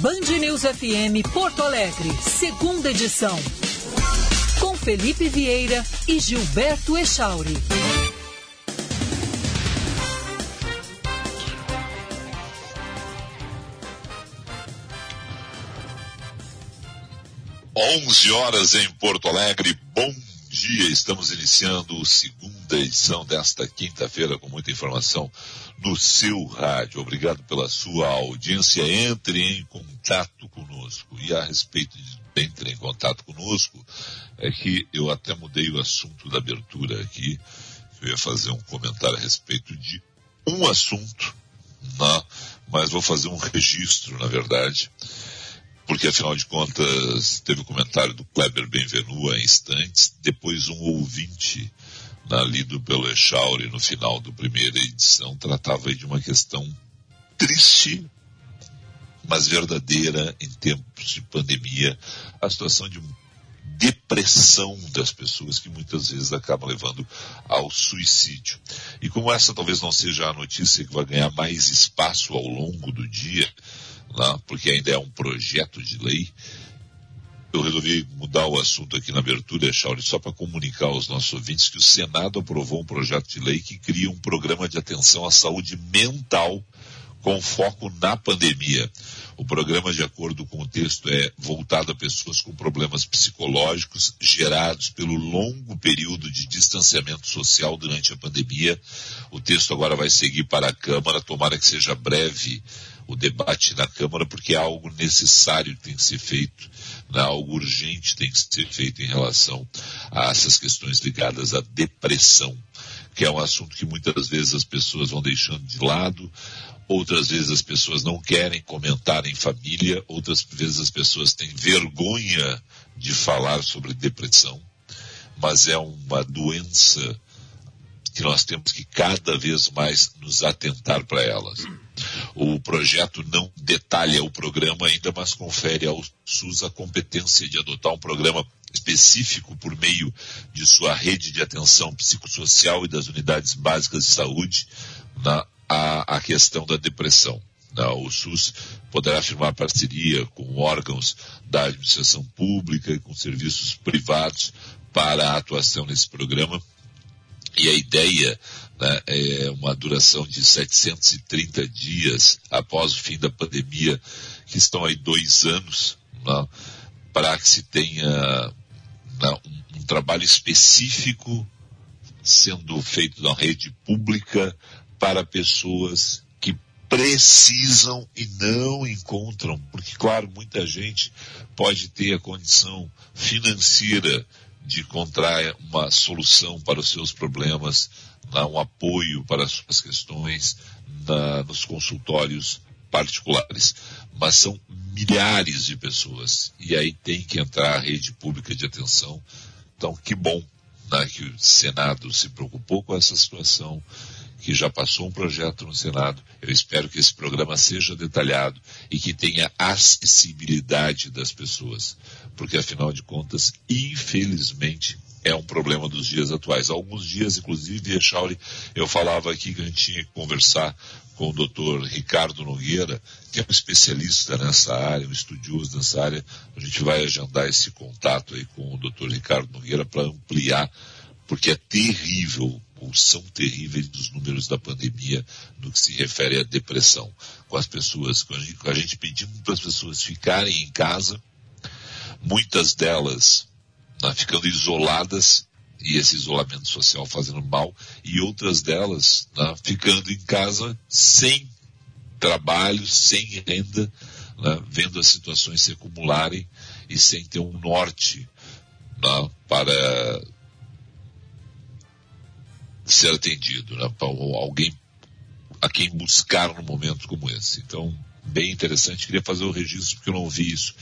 Band News FM Porto Alegre, segunda edição. Com Felipe Vieira e Gilberto Echauri. Onze horas em Porto Alegre. Bom dia, estamos iniciando a segunda edição desta quinta-feira com muita informação no seu rádio. Obrigado pela sua audiência. Entre em contato conosco. E a respeito de entre em contato conosco, é que eu até mudei o assunto da abertura aqui. Eu ia fazer um comentário a respeito de um assunto, né? mas vou fazer um registro, na verdade porque afinal de contas teve o comentário do Kleber Benvenu há instantes, depois um ouvinte na, lido pelo Echauri no final da primeira edição tratava de uma questão triste, mas verdadeira em tempos de pandemia, a situação de depressão das pessoas que muitas vezes acabam levando ao suicídio. E como essa talvez não seja a notícia que vai ganhar mais espaço ao longo do dia, né, porque ainda é um projeto de lei, eu resolvi mudar o assunto aqui na abertura, Chauri, só para comunicar aos nossos ouvintes que o Senado aprovou um projeto de lei que cria um programa de atenção à saúde mental com foco na pandemia. O programa, de acordo com o texto, é voltado a pessoas com problemas psicológicos gerados pelo longo período de distanciamento social durante a pandemia. O texto agora vai seguir para a Câmara, tomara que seja breve o debate na Câmara, porque é algo necessário que tem que ser feito, né? algo urgente tem que ser feito em relação a essas questões ligadas à depressão, que é um assunto que muitas vezes as pessoas vão deixando de lado, outras vezes as pessoas não querem comentar em família, outras vezes as pessoas têm vergonha de falar sobre depressão, mas é uma doença que nós temos que cada vez mais nos atentar para elas. O projeto não detalha o programa ainda, mas confere ao SUS a competência de adotar um programa específico por meio de sua rede de atenção psicossocial e das unidades básicas de saúde na a, a questão da depressão. O SUS poderá firmar parceria com órgãos da administração pública e com serviços privados para a atuação nesse programa. E a ideia né, é uma duração de 730 dias após o fim da pandemia, que estão aí dois anos, né, para que se tenha né, um, um trabalho específico sendo feito na rede pública para pessoas que precisam e não encontram, porque claro, muita gente pode ter a condição financeira de encontrar uma solução para os seus problemas um apoio para as suas questões na, nos consultórios particulares. Mas são milhares de pessoas. E aí tem que entrar a rede pública de atenção. Então, que bom né, que o Senado se preocupou com essa situação, que já passou um projeto no Senado. Eu espero que esse programa seja detalhado e que tenha acessibilidade das pessoas. Porque, afinal de contas, infelizmente, é um problema dos dias atuais. Alguns dias, inclusive, Echauri, eu falava aqui que a gente tinha que conversar com o doutor Ricardo Nogueira, que é um especialista nessa área, um estudioso nessa área. A gente vai agendar esse contato aí com o doutor Ricardo Nogueira para ampliar, porque é terrível, ou são terríveis os números da pandemia no que se refere à depressão. Com as pessoas, com a gente, com a gente pedindo para as pessoas ficarem em casa, muitas delas né, ficando isoladas e esse isolamento social fazendo mal, e outras delas né, ficando em casa sem trabalho, sem renda, né, vendo as situações se acumularem e sem ter um norte né, para ser atendido, né, alguém a quem buscar num momento como esse. Então, bem interessante. Queria fazer o registro porque eu não vi isso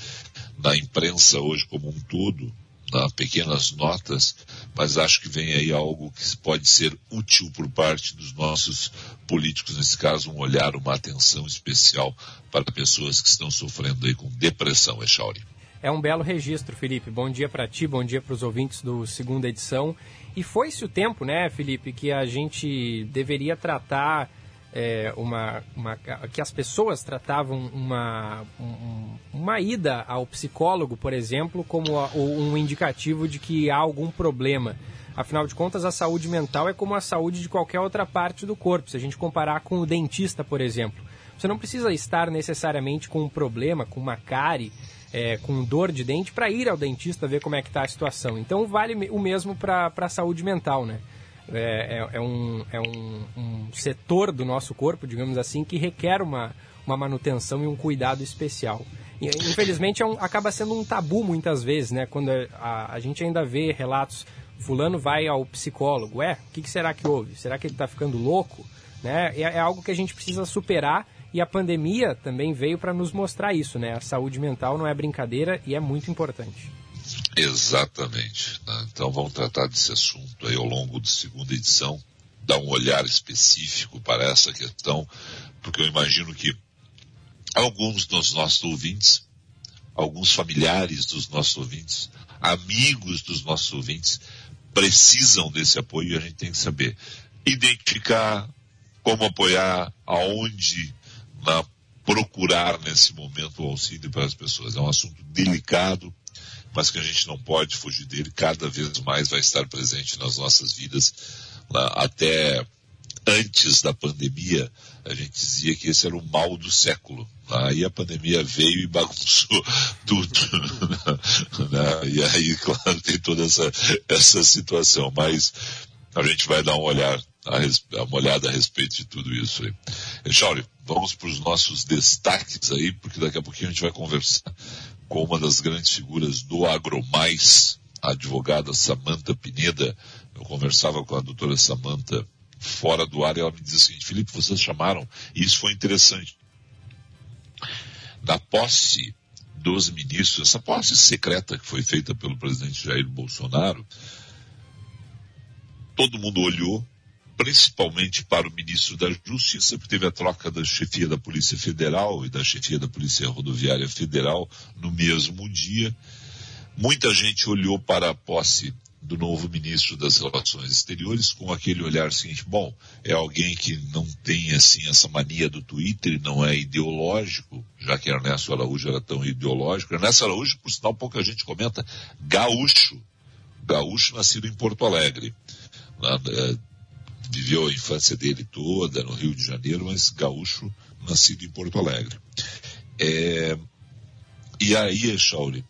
na imprensa hoje como um todo, uh, pequenas notas, mas acho que vem aí algo que pode ser útil por parte dos nossos políticos, nesse caso, um olhar, uma atenção especial para pessoas que estão sofrendo aí com depressão, Echauri. É um belo registro, Felipe. Bom dia para ti, bom dia para os ouvintes do segunda edição. E foi-se o tempo, né, Felipe, que a gente deveria tratar é, uma, uma, que as pessoas tratavam uma, um, uma ida ao psicólogo, por exemplo, como a, um indicativo de que há algum problema. Afinal de contas, a saúde mental é como a saúde de qualquer outra parte do corpo. Se a gente comparar com o dentista, por exemplo, você não precisa estar necessariamente com um problema, com uma cárie, é, com dor de dente, para ir ao dentista ver como é que está a situação. Então, vale o mesmo para a saúde mental, né? É, é, é, um, é um, um, setor do nosso corpo, digamos assim, que requer uma, uma manutenção e um cuidado especial. E, infelizmente, é um, acaba sendo um tabu muitas vezes, né? Quando a, a gente ainda vê relatos, fulano vai ao psicólogo, é, o que, que será que houve? Será que ele está ficando louco? Né? É, é algo que a gente precisa superar e a pandemia também veio para nos mostrar isso, né? A saúde mental não é brincadeira e é muito importante. Exatamente. Né? Então vamos tratar desse assunto aí ao longo da segunda edição, dar um olhar específico para essa questão, porque eu imagino que alguns dos nossos ouvintes, alguns familiares dos nossos ouvintes, amigos dos nossos ouvintes, precisam desse apoio e a gente tem que saber identificar como apoiar, aonde na, procurar nesse momento o auxílio para as pessoas. É um assunto delicado, mas que a gente não pode fugir dele, cada vez mais vai estar presente nas nossas vidas. Até antes da pandemia, a gente dizia que esse era o mal do século. Aí a pandemia veio e bagunçou tudo. Né? E aí, claro, tem toda essa, essa situação. Mas a gente vai dar um olhar, uma olhada a respeito de tudo isso aí. Echauri, vamos para os nossos destaques aí, porque daqui a pouquinho a gente vai conversar com uma das grandes figuras do AgroMais, a advogada Samanta Pineda. Eu conversava com a doutora Samanta fora do ar e ela me disse o seguinte, Felipe, vocês chamaram, e isso foi interessante. Da posse dos ministros, essa posse secreta que foi feita pelo presidente Jair Bolsonaro, todo mundo olhou principalmente para o ministro da Justiça, porque teve a troca da chefia da Polícia Federal e da chefia da Polícia Rodoviária Federal no mesmo dia. Muita gente olhou para a posse do novo ministro das Relações Exteriores com aquele olhar seguinte, bom, é alguém que não tem assim essa mania do Twitter não é ideológico, já que Ernesto Araújo era tão ideológico. Ernesto Araújo, por sinal, pouca gente comenta, gaúcho. Gaúcho nascido em Porto Alegre. Viveu a infância dele toda no Rio de Janeiro, mas gaúcho, nascido em Porto Alegre. É, e aí, Chauri,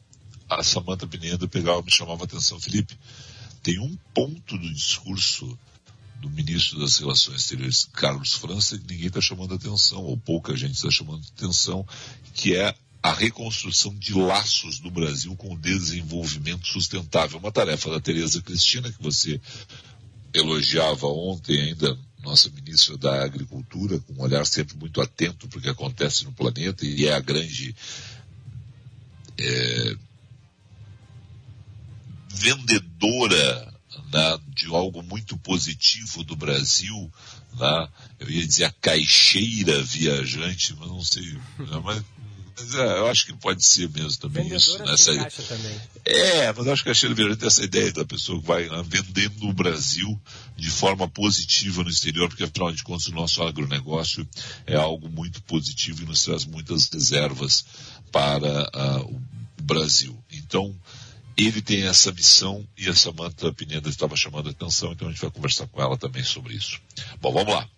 a Samanta Pineda pegava me chamava a atenção, Felipe, tem um ponto do discurso do ministro das Relações Exteriores, Carlos França, que ninguém está chamando atenção, ou pouca gente está chamando atenção, que é a reconstrução de laços do Brasil com o desenvolvimento sustentável. Uma tarefa da Tereza Cristina, que você elogiava ontem ainda nossa ministra da Agricultura, com um olhar sempre muito atento para o que acontece no planeta, e é a grande é, vendedora né, de algo muito positivo do Brasil, né, eu ia dizer a caixeira viajante, mas não sei, né, mas eu acho que pode ser mesmo também isso. Né? Essa... Também. É, mas eu acho que a Sheila Vieira tem essa ideia da pessoa que vai né, vendendo no Brasil de forma positiva no exterior, porque afinal de contas o nosso agronegócio é algo muito positivo e nos traz muitas reservas para uh, o Brasil. Então, ele tem essa missão e a Samanta Pineda estava chamando a atenção, então a gente vai conversar com ela também sobre isso. Bom, vamos lá.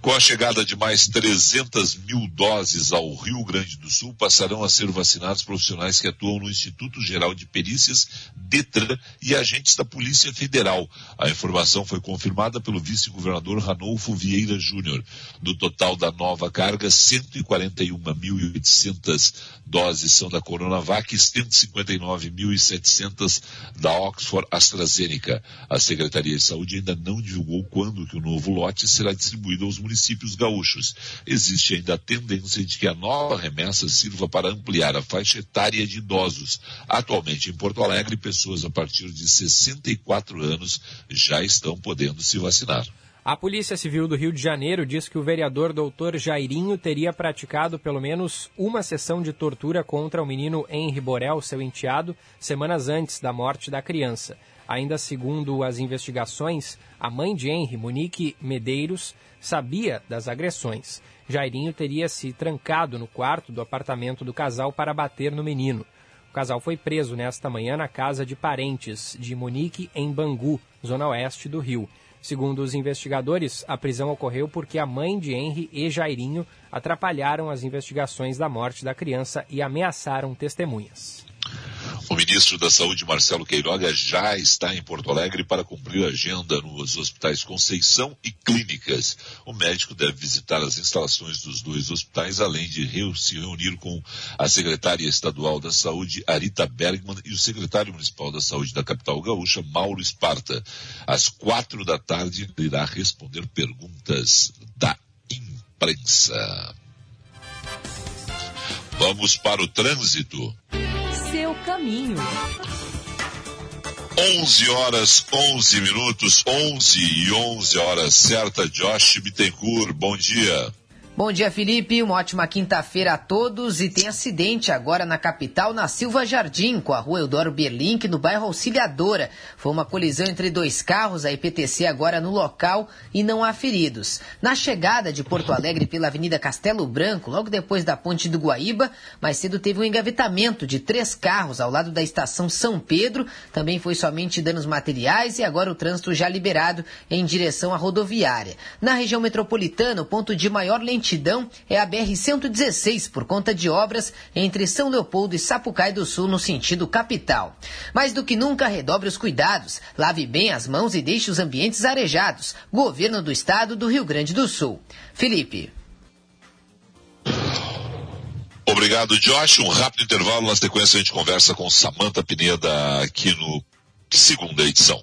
Com a chegada de mais 300 mil doses ao Rio Grande do Sul, passarão a ser vacinados profissionais que atuam no Instituto Geral de Perícias, DETRAN e agentes da Polícia Federal. A informação foi confirmada pelo vice-governador Ranolfo Vieira Júnior. Do total da nova carga, 141.800 doses são da Coronavac e 159.700 da Oxford AstraZeneca. A Secretaria de Saúde ainda não divulgou quando que o novo lote será distribuído aos municípios gaúchos. Existe ainda a tendência de que a nova remessa sirva para ampliar a faixa etária de idosos. Atualmente, em Porto Alegre, pessoas a partir de 64 anos já estão podendo se vacinar. A Polícia Civil do Rio de Janeiro diz que o vereador doutor Jairinho teria praticado pelo menos uma sessão de tortura contra o menino Henri Borel, seu enteado, semanas antes da morte da criança. Ainda segundo as investigações, a mãe de Henry, Monique Medeiros, sabia das agressões. Jairinho teria se trancado no quarto do apartamento do casal para bater no menino. O casal foi preso nesta manhã na casa de parentes de Monique, em Bangu, zona oeste do Rio. Segundo os investigadores, a prisão ocorreu porque a mãe de Henry e Jairinho atrapalharam as investigações da morte da criança e ameaçaram testemunhas. O ministro da Saúde, Marcelo Queiroga, já está em Porto Alegre para cumprir a agenda nos hospitais Conceição e Clínicas. O médico deve visitar as instalações dos dois hospitais, além de se reunir com a secretária estadual da Saúde, Arita Bergman, e o secretário municipal da Saúde da capital gaúcha, Mauro Esparta. Às quatro da tarde, ele irá responder perguntas da imprensa. Vamos para o trânsito caminho. 11 horas 11 minutos, 11 e 11 horas certa. Josh Bittencourt, bom dia. Bom dia, Felipe. Uma ótima quinta-feira a todos. E tem acidente agora na capital, na Silva Jardim, com a rua Eudoro Berlink, no bairro Auxiliadora. Foi uma colisão entre dois carros, a IPTC agora no local e não há feridos. Na chegada de Porto Alegre pela Avenida Castelo Branco, logo depois da ponte do Guaíba, mais cedo teve um engavetamento de três carros ao lado da estação São Pedro. Também foi somente danos materiais e agora o trânsito já liberado em direção à rodoviária. Na região metropolitana, o ponto de maior lentidão lentidão é a BR-116 por conta de obras entre São Leopoldo e Sapucaí do Sul no sentido capital. Mais do que nunca, redobre os cuidados, lave bem as mãos e deixe os ambientes arejados. Governo do Estado do Rio Grande do Sul. Felipe. Obrigado, Josh. Um rápido intervalo. Na sequência, a gente conversa com Samanta Pineda aqui no segunda edição.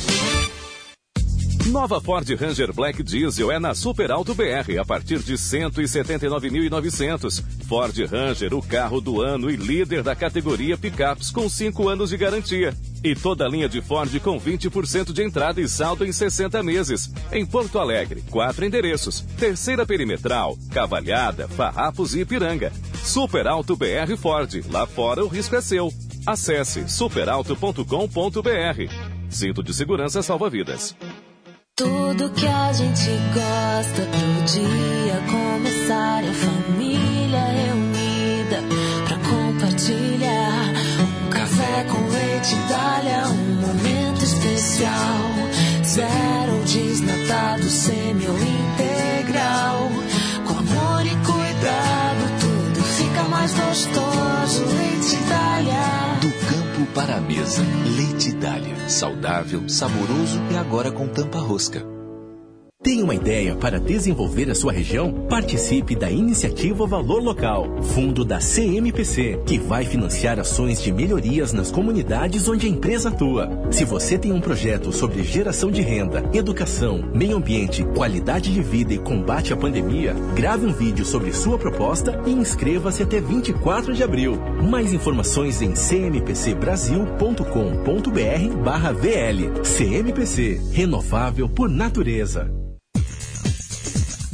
Nova Ford Ranger Black Diesel é na Super Alto BR a partir de 179.900. Ford Ranger, o carro do ano e líder da categoria picapes com 5 anos de garantia. E toda a linha de Ford com 20% de entrada e saldo em 60 meses. Em Porto Alegre, quatro endereços: Terceira Perimetral, Cavalhada, Farrapos e Ipiranga. Super Alto BR Ford. Lá fora o risco é seu. Acesse superalto.com.br. Cinto de segurança salva vidas. Tudo que a gente gosta pro dia começar a família reunida pra compartilhar um café com leite Dália, um momento especial. Zero desnatado, semi ou integral, com amor e cuidado, tudo fica mais gostoso. Leite Dália. Para a mesa, leite Dália, saudável, saboroso e agora com tampa rosca. Tem uma ideia para desenvolver a sua região? Participe da iniciativa Valor Local, fundo da CMPC, que vai financiar ações de melhorias nas comunidades onde a empresa atua. Se você tem um projeto sobre geração de renda, educação, meio ambiente, qualidade de vida e combate à pandemia, grave um vídeo sobre sua proposta e inscreva-se até 24 de abril. Mais informações em cmpc.brasil.com.br/vl. CMPC, renovável por natureza.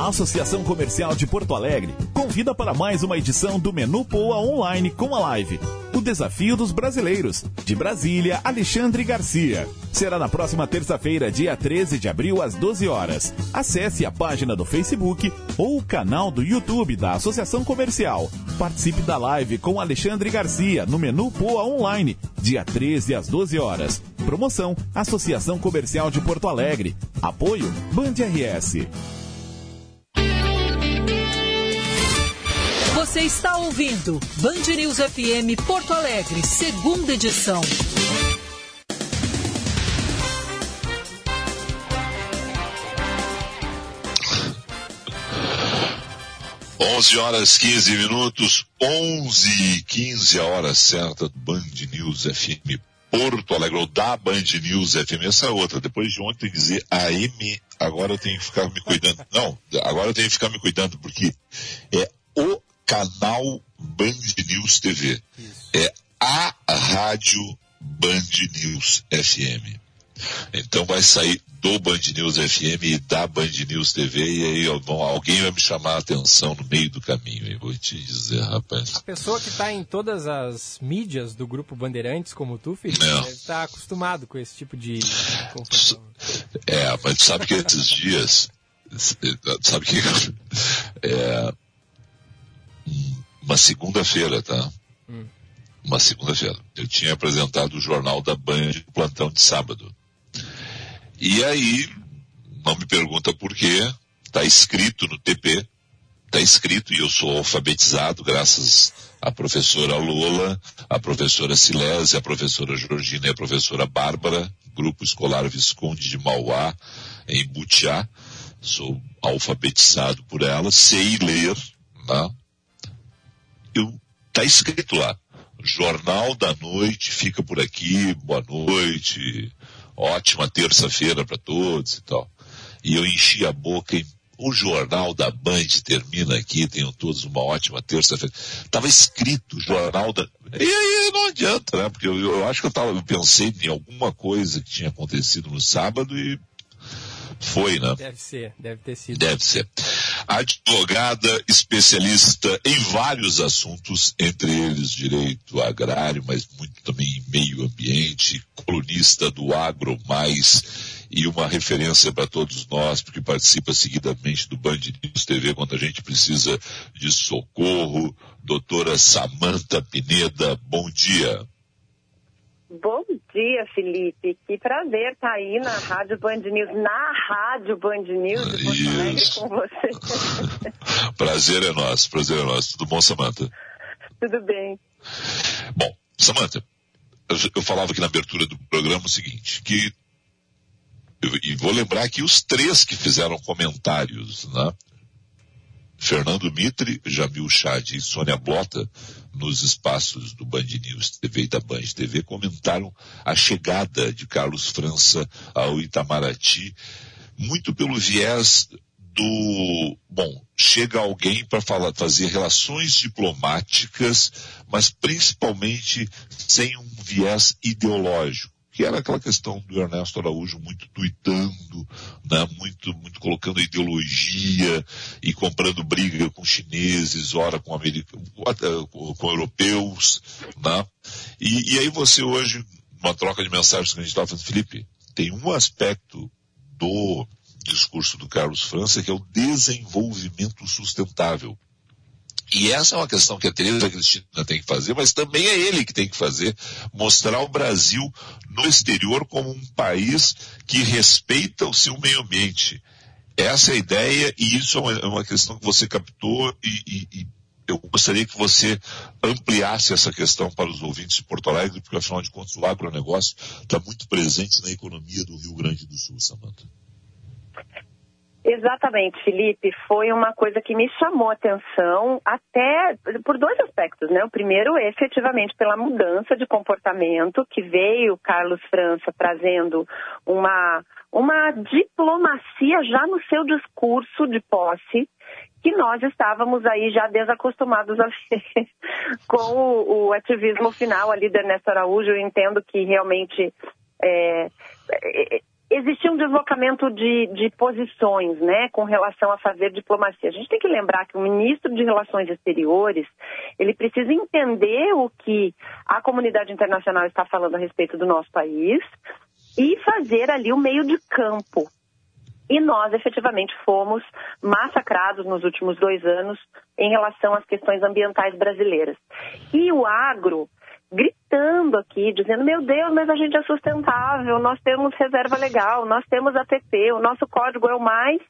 A Associação Comercial de Porto Alegre convida para mais uma edição do Menu Poa Online com a live. O Desafio dos Brasileiros, de Brasília, Alexandre Garcia. Será na próxima terça-feira, dia 13 de abril, às 12 horas. Acesse a página do Facebook ou o canal do YouTube da Associação Comercial. Participe da live com Alexandre Garcia no Menu Poa Online, dia 13 às 12 horas. Promoção Associação Comercial de Porto Alegre. Apoio Band RS. Você está ouvindo Band News FM Porto Alegre, segunda edição. 11 horas 15 minutos, 11 e 15 a hora certa do Band News FM Porto Alegre, ou da Band News FM, essa é outra. Depois de ontem dizer AM, agora eu tenho que ficar me cuidando. Não, agora eu tenho que ficar me cuidando, porque é o canal Band News TV. Isso. É a rádio Band News FM. Então vai sair do Band News FM e da Band News TV e aí alguém vai me chamar a atenção no meio do caminho. Eu vou te dizer, rapaz. A pessoa que está em todas as mídias do grupo Bandeirantes, como tu, Felipe, Não. deve estar tá acostumado com esse tipo de confusão. É, mas sabe que esses dias, sabe que é uma segunda-feira, tá? Hum. Uma segunda-feira. Eu tinha apresentado o jornal da Band, plantão de sábado. E aí, não me pergunta por quê, está escrito no TP, está escrito e eu sou alfabetizado graças à professora Lola, à professora Silésia, à professora Georgina e à professora Bárbara, grupo escolar Visconde de Mauá, em Butiá. Sou alfabetizado por elas, sei ler, né? Eu, tá escrito lá. Jornal da Noite fica por aqui, boa noite, ótima terça-feira para todos e tal. E eu enchi a boca o jornal da Band termina aqui, tenham todos uma ótima terça-feira. Tava escrito jornal da. E aí não adianta, né? Porque eu, eu acho que eu, tava, eu pensei em alguma coisa que tinha acontecido no sábado e foi, né? Deve ser, deve ter sido. Deve ser. Advogada especialista em vários assuntos, entre eles direito agrário, mas muito também em meio ambiente, colunista do Agro Mais e uma referência para todos nós, porque participa seguidamente do Band News TV quando a gente precisa de socorro. Doutora Samanta Pineda, bom dia. Bom dia, Felipe. Que prazer estar tá aí na Rádio Band News, na Rádio Band News de Porto Alegre com você. prazer é nosso, prazer é nosso. Tudo bom, Samanta? Tudo bem. Bom, Samanta, eu falava aqui na abertura do programa o seguinte, que eu, e vou lembrar aqui os três que fizeram comentários, né? Fernando Mitre, Jamil Chad e Sônia Blota, nos espaços do Band News TV e da Band TV, comentaram a chegada de Carlos França ao Itamaraty, muito pelo viés do, bom, chega alguém para fazer relações diplomáticas, mas principalmente sem um viés ideológico que era aquela questão do Ernesto Araújo muito tuitando, né, muito, muito colocando ideologia e comprando briga com chineses, ora com, americanos, com europeus, né? E, e aí você hoje, numa troca de mensagens que a gente estava falando, Felipe, tem um aspecto do discurso do Carlos França que é o desenvolvimento sustentável. E essa é uma questão que a Tereza Cristina tem que fazer, mas também é ele que tem que fazer, mostrar o Brasil no exterior como um país que respeita o seu meio ambiente. Essa é a ideia e isso é uma, é questão que você captou e, e, e, eu gostaria que você ampliasse essa questão para os ouvintes de Porto Alegre, porque afinal de contas o agronegócio está muito presente na economia do Rio Grande do Sul, Samanta. Exatamente, Felipe. Foi uma coisa que me chamou a atenção até por dois aspectos, né? O primeiro, efetivamente, pela mudança de comportamento que veio Carlos França trazendo uma, uma diplomacia já no seu discurso de posse que nós estávamos aí já desacostumados a ver com o, o ativismo final ali da Ernesto Araújo. Eu entendo que realmente é, existia um deslocamento de, de posições, né, com relação a fazer diplomacia. A gente tem que lembrar que o ministro de Relações Exteriores, ele precisa entender o que a comunidade internacional está falando a respeito do nosso país e fazer ali o meio de campo. E nós, efetivamente, fomos massacrados nos últimos dois anos em relação às questões ambientais brasileiras. E o agro, gritando aqui, dizendo: Meu Deus, mas a gente é sustentável, nós temos reserva legal, nós temos ATP, o nosso código é o mais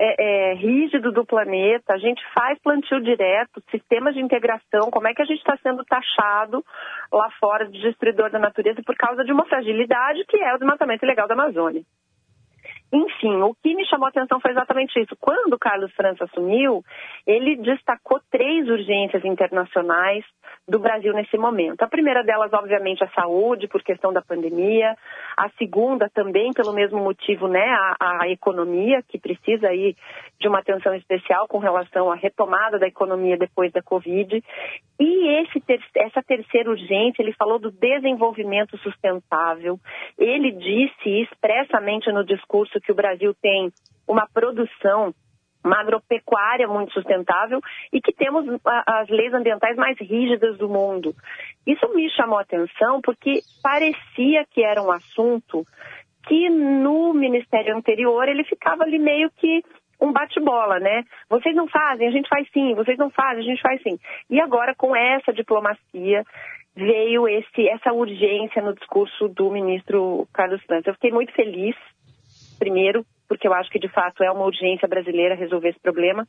é, é, rígido do planeta, a gente faz plantio direto, sistemas de integração, como é que a gente está sendo taxado lá fora de destruidor da natureza por causa de uma fragilidade que é o desmatamento ilegal da Amazônia. Enfim, o que me chamou a atenção foi exatamente isso. Quando o Carlos França assumiu, ele destacou três urgências internacionais do Brasil nesse momento. A primeira delas, obviamente, a saúde, por questão da pandemia. A segunda, também pelo mesmo motivo, né, a, a economia, que precisa aí de uma atenção especial com relação à retomada da economia depois da Covid. E esse ter, essa terceira urgência, ele falou do desenvolvimento sustentável. Ele disse expressamente no discurso que o Brasil tem uma produção uma agropecuária muito sustentável e que temos as leis ambientais mais rígidas do mundo. Isso me chamou a atenção porque parecia que era um assunto que no ministério anterior ele ficava ali meio que um bate-bola, né? Vocês não fazem, a gente faz sim, vocês não fazem, a gente faz sim. E agora com essa diplomacia veio esse, essa urgência no discurso do ministro Carlos França. Eu fiquei muito feliz primeiro, porque eu acho que de fato é uma urgência brasileira resolver esse problema.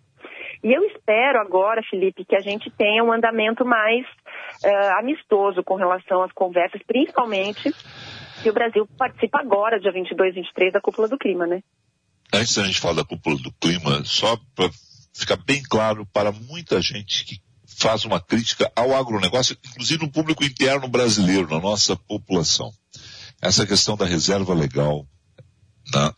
E eu espero agora, Felipe, que a gente tenha um andamento mais uh, amistoso com relação às conversas, principalmente que o Brasil participa agora, dia 22 e 23, da cúpula do clima, né? Antes da gente falar da cúpula do clima, só para ficar bem claro para muita gente que faz uma crítica ao agronegócio, inclusive no público interno brasileiro, na nossa população. Essa questão da reserva legal, na?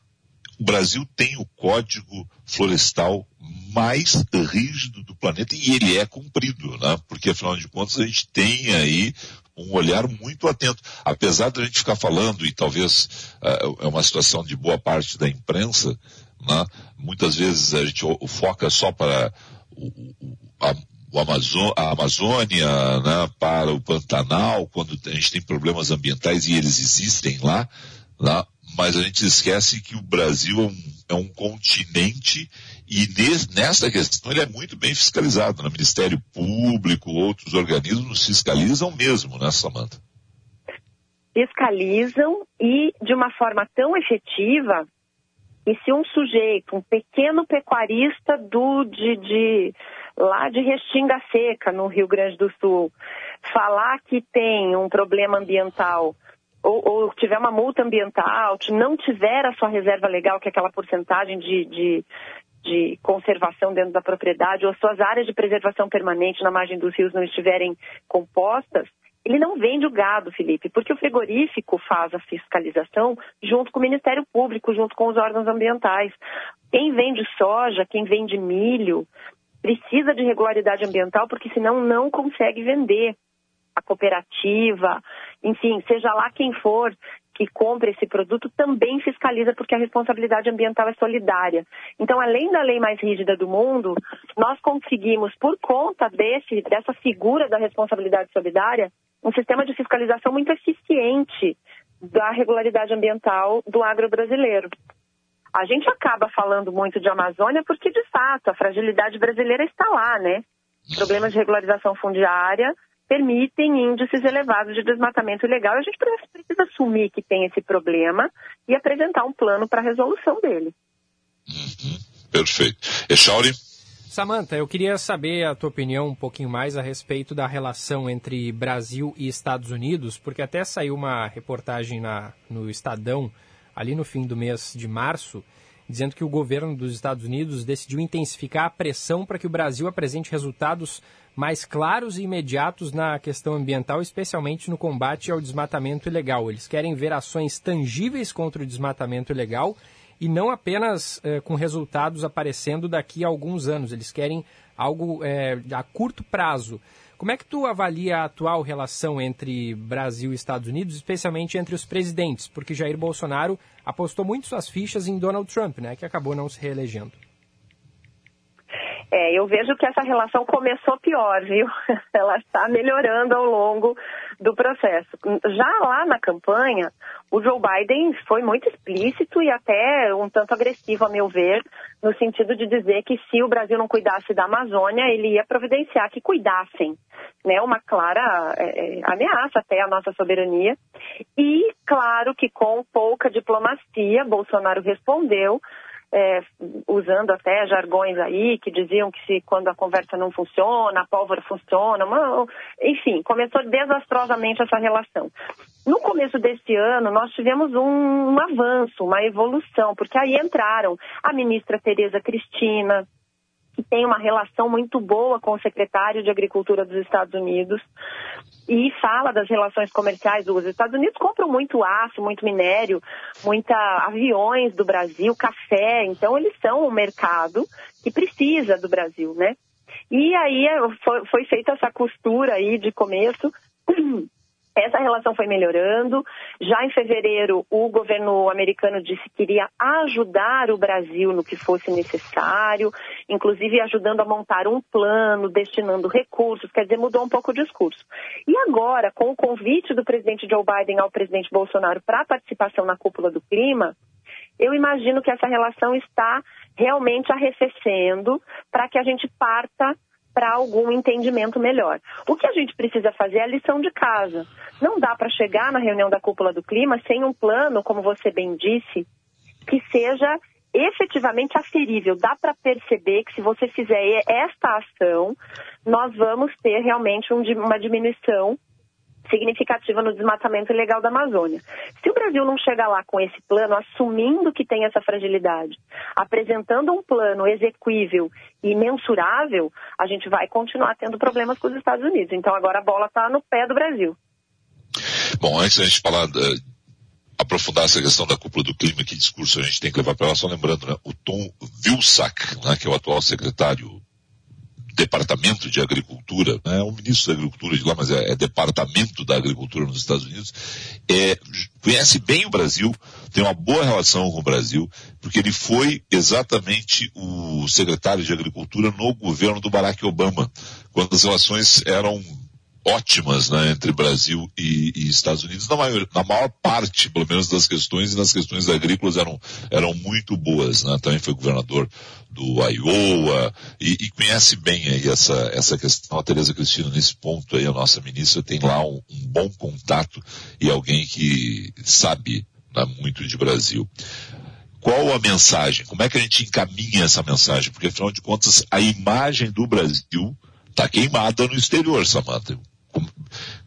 O Brasil tem o código florestal mais rígido do planeta e ele é cumprido, né? Porque afinal de contas a gente tem aí um olhar muito atento. Apesar de a gente ficar falando, e talvez uh, é uma situação de boa parte da imprensa, né? muitas vezes a gente foca só para o, a, o Amazô a Amazônia, né? para o Pantanal, quando a gente tem problemas ambientais e eles existem lá, né? Mas a gente esquece que o Brasil é um, é um continente e nessa questão ele é muito bem fiscalizado. No né? Ministério Público, outros organismos fiscalizam mesmo, né, Samanta? Fiscalizam e de uma forma tão efetiva e se um sujeito, um pequeno pecuarista do, de, de, lá de Restinga Seca, no Rio Grande do Sul, falar que tem um problema ambiental ou, ou, tiver uma multa ambiental, não tiver a sua reserva legal, que é aquela porcentagem de, de, de conservação dentro da propriedade, ou suas áreas de preservação permanente na margem dos rios não estiverem compostas, ele não vende o gado, Felipe, porque o frigorífico faz a fiscalização junto com o Ministério Público, junto com os órgãos ambientais. Quem vende soja, quem vende milho, precisa de regularidade ambiental, porque senão não consegue vender a cooperativa, enfim, seja lá quem for que compre esse produto, também fiscaliza porque a responsabilidade ambiental é solidária. Então, além da lei mais rígida do mundo, nós conseguimos, por conta desse, dessa figura da responsabilidade solidária, um sistema de fiscalização muito eficiente da regularidade ambiental do agro brasileiro. A gente acaba falando muito de Amazônia porque, de fato, a fragilidade brasileira está lá, né? Problemas de regularização fundiária, permitem índices elevados de desmatamento ilegal. A gente precisa assumir que tem esse problema e apresentar um plano para a resolução dele. Uhum. Perfeito. Echauri? Samanta, eu queria saber a tua opinião um pouquinho mais a respeito da relação entre Brasil e Estados Unidos, porque até saiu uma reportagem na, no Estadão, ali no fim do mês de março, dizendo que o governo dos Estados Unidos decidiu intensificar a pressão para que o Brasil apresente resultados mais claros e imediatos na questão ambiental, especialmente no combate ao desmatamento ilegal. Eles querem ver ações tangíveis contra o desmatamento ilegal e não apenas eh, com resultados aparecendo daqui a alguns anos. Eles querem algo eh, a curto prazo. Como é que tu avalia a atual relação entre Brasil e Estados Unidos, especialmente entre os presidentes? Porque Jair Bolsonaro apostou muito suas fichas em Donald Trump, né, que acabou não se reelegendo. É, eu vejo que essa relação começou pior, viu? Ela está melhorando ao longo do processo. Já lá na campanha, o Joe Biden foi muito explícito e até um tanto agressivo, a meu ver, no sentido de dizer que se o Brasil não cuidasse da Amazônia, ele ia providenciar que cuidassem. Né, uma clara é, é ameaça até à nossa soberania. E, claro que com pouca diplomacia, Bolsonaro respondeu é, usando até jargões aí que diziam que se quando a conversa não funciona, a pólvora funciona, uma, enfim, começou desastrosamente essa relação. No começo deste ano, nós tivemos um, um avanço, uma evolução, porque aí entraram a ministra Tereza Cristina, que tem uma relação muito boa com o secretário de Agricultura dos Estados Unidos e fala das relações comerciais dos Estados Unidos compram muito aço, muito minério, muita aviões do Brasil, café, então eles são um mercado que precisa do Brasil, né? E aí foi, foi feita essa costura aí de começo essa relação foi melhorando. Já em fevereiro, o governo americano disse que iria ajudar o Brasil no que fosse necessário, inclusive ajudando a montar um plano, destinando recursos, quer dizer, mudou um pouco o discurso. E agora, com o convite do presidente Joe Biden ao presidente Bolsonaro para a participação na cúpula do clima, eu imagino que essa relação está realmente arrefecendo para que a gente parta para algum entendimento melhor. O que a gente precisa fazer é a lição de casa. Não dá para chegar na reunião da cúpula do clima sem um plano, como você bem disse, que seja efetivamente aferível. Dá para perceber que se você fizer esta ação, nós vamos ter realmente um, uma diminuição significativa no desmatamento ilegal da Amazônia. Se o Brasil não chegar lá com esse plano, assumindo que tem essa fragilidade, apresentando um plano execuível e mensurável, a gente vai continuar tendo problemas com os Estados Unidos. Então agora a bola está no pé do Brasil. Bom, antes da gente falar, uh, aprofundar essa questão da cúpula do clima, que discurso a gente tem que levar para ela, só lembrando, né, o Tom Vilsack, né, que é o atual secretário Departamento de Agricultura, é o ministro da Agricultura de lá, mas é, é, Departamento da Agricultura nos Estados Unidos, é, conhece bem o Brasil, tem uma boa relação com o Brasil, porque ele foi exatamente o secretário de Agricultura no governo do Barack Obama, quando as relações eram ótimas né, entre Brasil e, e Estados Unidos, na maior, na maior, parte, pelo menos, das questões, e nas questões agrícolas eram, eram muito boas. Né? Também foi governador do Iowa e, e, conhece bem aí essa, essa questão. A Tereza Cristina, nesse ponto aí, a nossa ministra, tem lá um, um bom contato e alguém que sabe né, muito de Brasil qual a mensagem? Como é que a gente encaminha essa mensagem? Porque, afinal de contas, a imagem do Brasil está queimada no exterior, Samantha.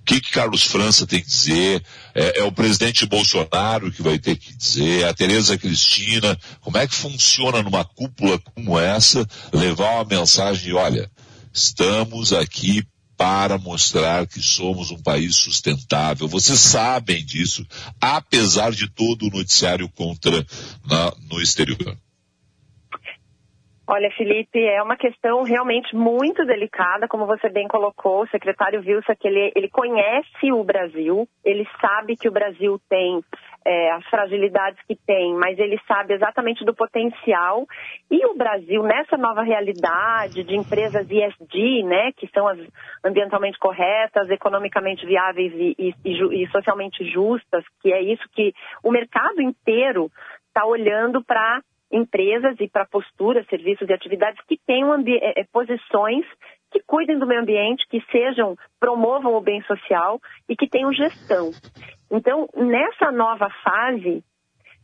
Que, que Carlos França tem que dizer? É, é, o presidente Bolsonaro que vai ter que dizer? É a Tereza Cristina? Como é que funciona numa cúpula como essa levar uma mensagem de, olha, estamos aqui para mostrar que somos um país sustentável. Vocês sabem disso, apesar de todo o noticiário contra na, no exterior. Olha, Felipe, é uma questão realmente muito delicada, como você bem colocou. O secretário Wilson, que ele, ele conhece o Brasil, ele sabe que o Brasil tem é, as fragilidades que tem, mas ele sabe exatamente do potencial. E o Brasil, nessa nova realidade de empresas ESG, né, que são as ambientalmente corretas, economicamente viáveis e, e, e, e socialmente justas, que é isso que o mercado inteiro está olhando para empresas e para posturas, serviços e atividades que tenham é, posições que cuidem do meio ambiente, que sejam, promovam o bem social e que tenham gestão. Então, nessa nova fase,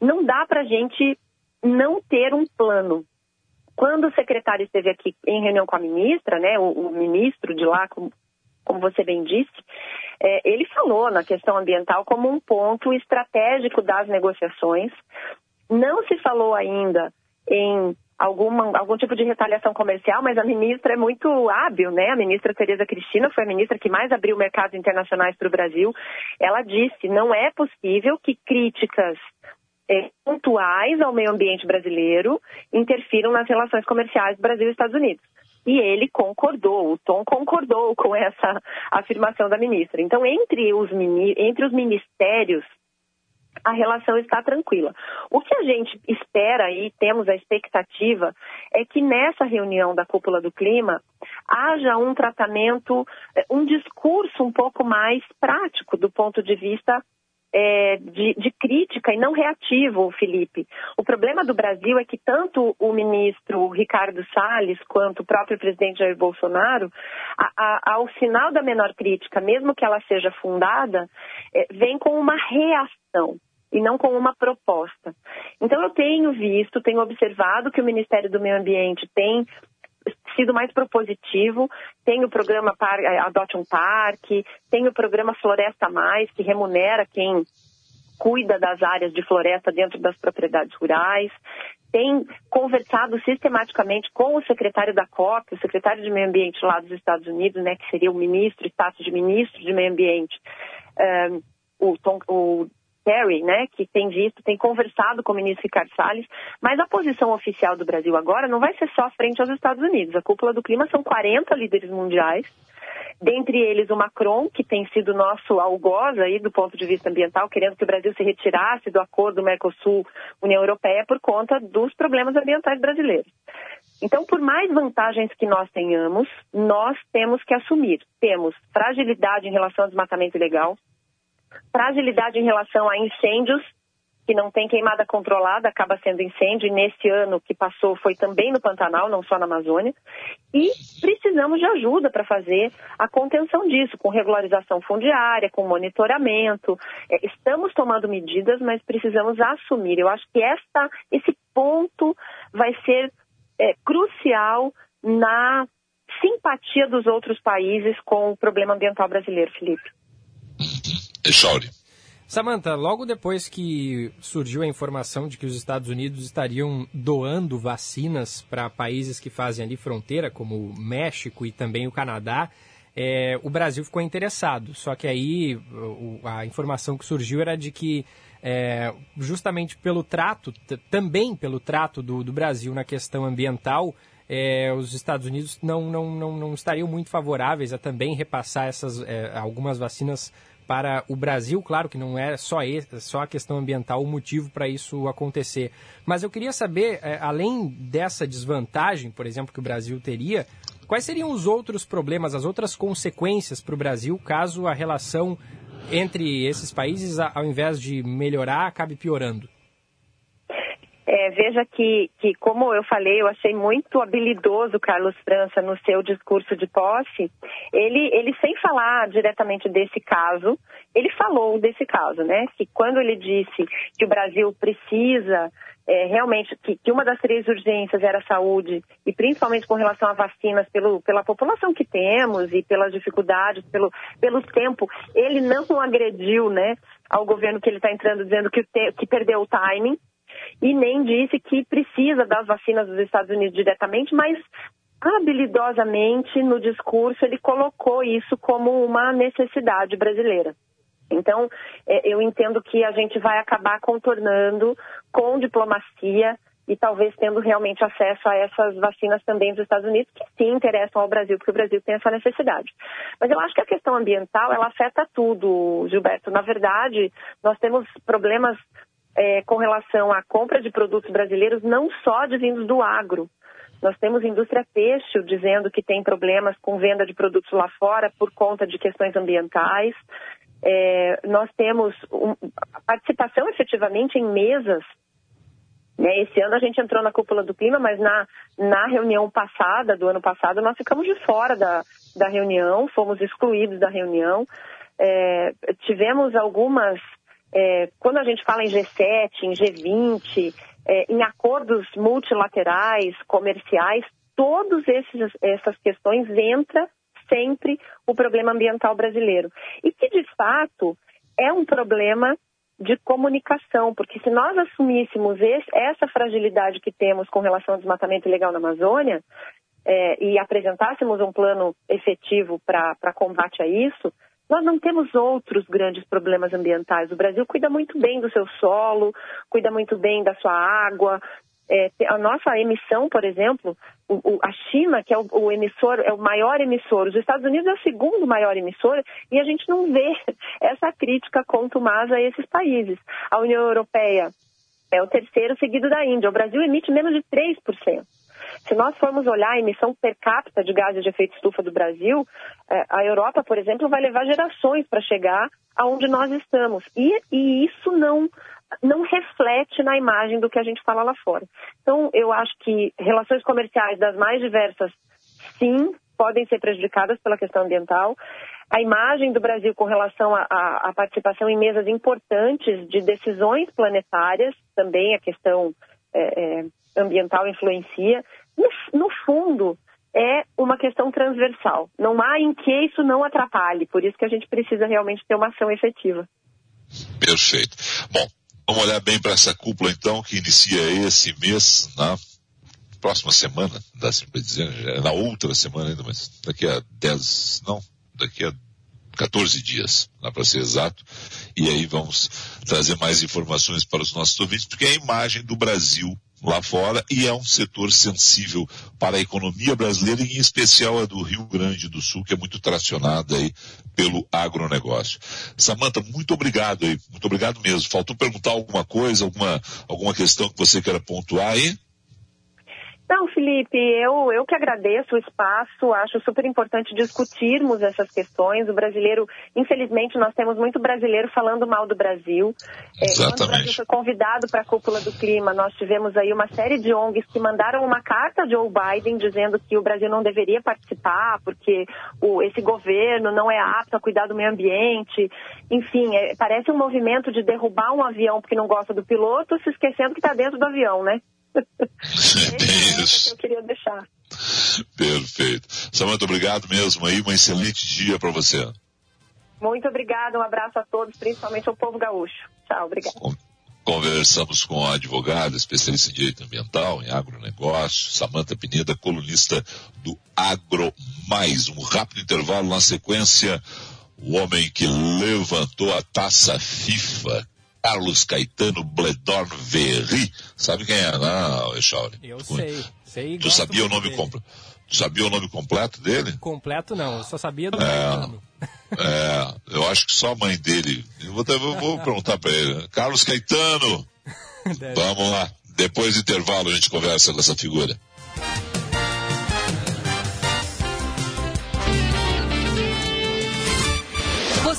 não dá para a gente não ter um plano. Quando o secretário esteve aqui em reunião com a ministra, né, o, o ministro de lá, como, como você bem disse, é, ele falou na questão ambiental como um ponto estratégico das negociações, não se falou ainda em alguma, algum tipo de retaliação comercial, mas a ministra é muito hábil, né? A ministra Tereza Cristina foi a ministra que mais abriu mercados internacionais para o Brasil. Ela disse: não é possível que críticas é, pontuais ao meio ambiente brasileiro interfiram nas relações comerciais Brasil e Estados Unidos. E ele concordou, o Tom concordou com essa afirmação da ministra. Então, entre os, entre os ministérios a relação está tranquila. O que a gente espera e temos a expectativa é que nessa reunião da cúpula do clima haja um tratamento, eh, um discurso um pouco mais prático do ponto de vista é, de, de, crítica e não reativo, Felipe. O problema do Brasil é que tanto o ministro Ricardo Salles quanto o próprio presidente Jair Bolsonaro, a, a, ao sinal da menor crítica, mesmo que ela seja fundada, é, vem com uma reação. e não com uma proposta. Então eu tenho visto, tenho observado que o Ministério do Meio Ambiente tem sido mais propositivo. Tem o programa Adote um Parque, tem o programa Floresta Mais, que remunera quem cuida das áreas de floresta dentro das propriedades rurais. Tem conversado sistematicamente com o secretário da COP, o secretário de Meio Ambiente lá dos Estados Unidos, né, que seria o ministro, status de ministro de Meio Ambiente, um, o, Tom, o Kerry, né, que tem visto, tem conversado com o ministro Ricardo Salles, mas a posição oficial do Brasil agora não vai ser só frente aos Estados Unidos. A cúpula do clima são 40 líderes mundiais, dentre eles o Macron, que tem sido nosso algoz aí do ponto de vista ambiental, querendo que o Brasil se retirasse do acordo Mercosul-União Europeia por conta dos problemas ambientais brasileiros. Então, por mais vantagens que nós tenhamos, nós temos que assumir. Temos fragilidade em relação ao desmatamento ilegal, fragilidade em relação a incêndios, que não tem queimada controlada, acaba sendo incêndio, e nesse ano que passou foi também no Pantanal, não só na Amazônia. E precisamos de ajuda para fazer a contenção disso, com regularização fundiária, com monitoramento. É, estamos tomando medidas, mas precisamos assumir. Eu acho que esta, esse ponto vai ser é, crucial na simpatia dos outros países com o problema ambiental brasileiro, Felipe. Echauri. Samantha, logo depois que surgiu a informação de que os Estados Unidos estariam doando vacinas para países que fazem ali fronteira, como o México e também o Canadá, é, o Brasil ficou interessado. Só que aí o, a informação que surgiu era de que, é, justamente pelo trato, também pelo trato do, do, Brasil na questão ambiental, é, os Estados Unidos não, não, não, não estariam muito favoráveis a também repassar essas é, algumas vacinas para o Brasil, claro que não é só, esse, só a questão ambiental o motivo para isso acontecer. Mas eu queria saber, é, além dessa desvantagem, por exemplo, que o Brasil teria, quais seriam os outros problemas, as outras consequências para o Brasil caso a relação entre esses países, ao invés de melhorar, acabe piorando? É, veja que, que, como eu falei, eu achei muito habilidoso Carlos França no seu discurso de posse. Ele, ele sem falar diretamente desse caso, ele falou desse caso, né? Que quando ele disse que o Brasil precisa é, realmente que, que, uma das três urgências era a saúde, e principalmente com relação a vacinas, pelo, pela população que temos e pelas dificuldades, pelo, pelo tempo, ele não agrediu né, ao governo que ele está entrando, dizendo que, que perdeu o timing, e nem disse que precisa das vacinas dos Estados Unidos diretamente, mas habilidosamente no discurso ele colocou isso como uma necessidade brasileira. Então, é, eu entendo que a gente vai acabar contornando com diplomacia e talvez tendo realmente acesso a essas vacinas também dos Estados Unidos, que sim interessam ao Brasil, porque o Brasil tem essa necessidade. Mas eu acho que a questão ambiental, ela afeta tudo, Gilberto. Na verdade, nós temos problemas é, com relação à compra de produtos brasileiros, não só advindos do agro. Nós temos indústria têxtil dizendo que tem problemas com venda de produtos lá fora por conta de questões ambientais. É, nós temos um, participação efetivamente em mesas. Né? Esse ano a gente entrou na cúpula do clima, mas na, na reunião passada, do ano passado, nós ficamos de fora da, da reunião, fomos excluídos da reunião. É, tivemos algumas é, quando a gente fala em G7, em G20, é, em acordos multilaterais, comerciais, todas essas questões entra sempre o problema ambiental brasileiro. E que, de fato, é um problema de comunicação, porque se nós assumíssemos esse, essa fragilidade que temos com relação ao desmatamento ilegal na Amazônia é, e apresentássemos um plano efetivo para combate a isso, nós não temos outros grandes problemas ambientais. O Brasil cuida muito bem do seu solo, cuida muito bem da sua água. É, a nossa emissão, por exemplo, o, o, a China, que é o, o, emissor, é o maior emissor, os Estados Unidos é o segundo maior emissor, e a gente não vê essa crítica contumaz a esses países. A União Europeia é o terceiro, seguido da Índia. O Brasil emite menos de 3%. Se nós formos olhar a emissão per capita de gases de efeito estufa do Brasil, é, a Europa, por exemplo, vai levar gerações para chegar aonde nós estamos. E, e isso não, não reflete na imagem do que a gente fala lá fora. Então, eu acho que relações comerciais das mais diversas, sim, podem ser prejudicadas pela questão ambiental. A imagem do Brasil com relação à participação em mesas importantes de decisões planetárias, também a questão é, é, ambiental influencia. No, no fundo, é uma questão transversal. Não há em que isso não atrapalhe, por isso que a gente precisa realmente ter uma ação efetiva. Perfeito. Bom, vamos olhar bem para essa cúpula então, que inicia esse mês, na próxima semana, dá assim para dizer, é na outra semana ainda, mas daqui a 10, não, daqui a 14 dias, dá para ser exato. E aí vamos trazer mais informações para os nossos ouvintes, porque é a imagem do Brasil lá fora e é um setor sensível para a economia brasileira, em especial a do Rio Grande do Sul, que é muito tracionada aí pelo agronegócio. Samanta, muito obrigado aí, muito obrigado mesmo. Faltou perguntar alguma coisa, alguma, alguma questão que você queira pontuar aí? Não, Felipe, eu, eu que agradeço o espaço, acho super importante discutirmos essas questões. O brasileiro, infelizmente, nós temos muito brasileiro falando mal do Brasil. Exatamente. É, quando o Brasil foi convidado para a cúpula do clima, nós tivemos aí uma série de ONGs que mandaram uma carta a Joe Biden dizendo que o Brasil não deveria participar porque o, esse governo não é apto a cuidar do meio ambiente. Enfim, é, parece um movimento de derrubar um avião porque não gosta do piloto, se esquecendo que está dentro do avião, né? É isso. que eu queria deixar. Perfeito. Samanta, obrigado mesmo aí. Um excelente dia para você. Muito obrigada. Um abraço a todos, principalmente ao povo gaúcho. Tchau, obrigado. Conversamos com a advogada, especialista em direito ambiental, em agronegócio, Samanta Pineda, colunista do Agro Mais. Um rápido intervalo na sequência. O homem que levantou a taça FIFA, Carlos Caetano Bledorn Verri. Sabe quem é, né, Echauri? Eu sei, sei. Tu sabia o nome completo? Tu sabia o nome completo dele? Completo não, eu só sabia do é, é, eu acho que só a mãe dele. Eu vou, eu vou perguntar para ele. Carlos Caetano. Vamos lá. Depois do intervalo a gente conversa com essa figura.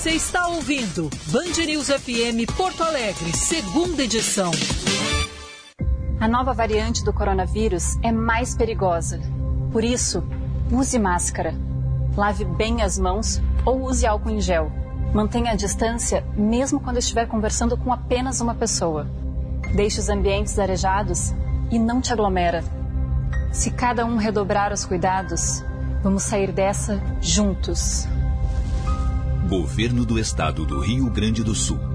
Você está ouvindo Band News FM Porto Alegre, segunda edição. A nova variante do coronavírus é mais perigosa. Por isso, use máscara. Lave bem as mãos ou use álcool em gel. Mantenha a distância mesmo quando estiver conversando com apenas uma pessoa. Deixe os ambientes arejados e não te aglomera. Se cada um redobrar os cuidados, vamos sair dessa juntos. Governo do Estado do Rio Grande do Sul.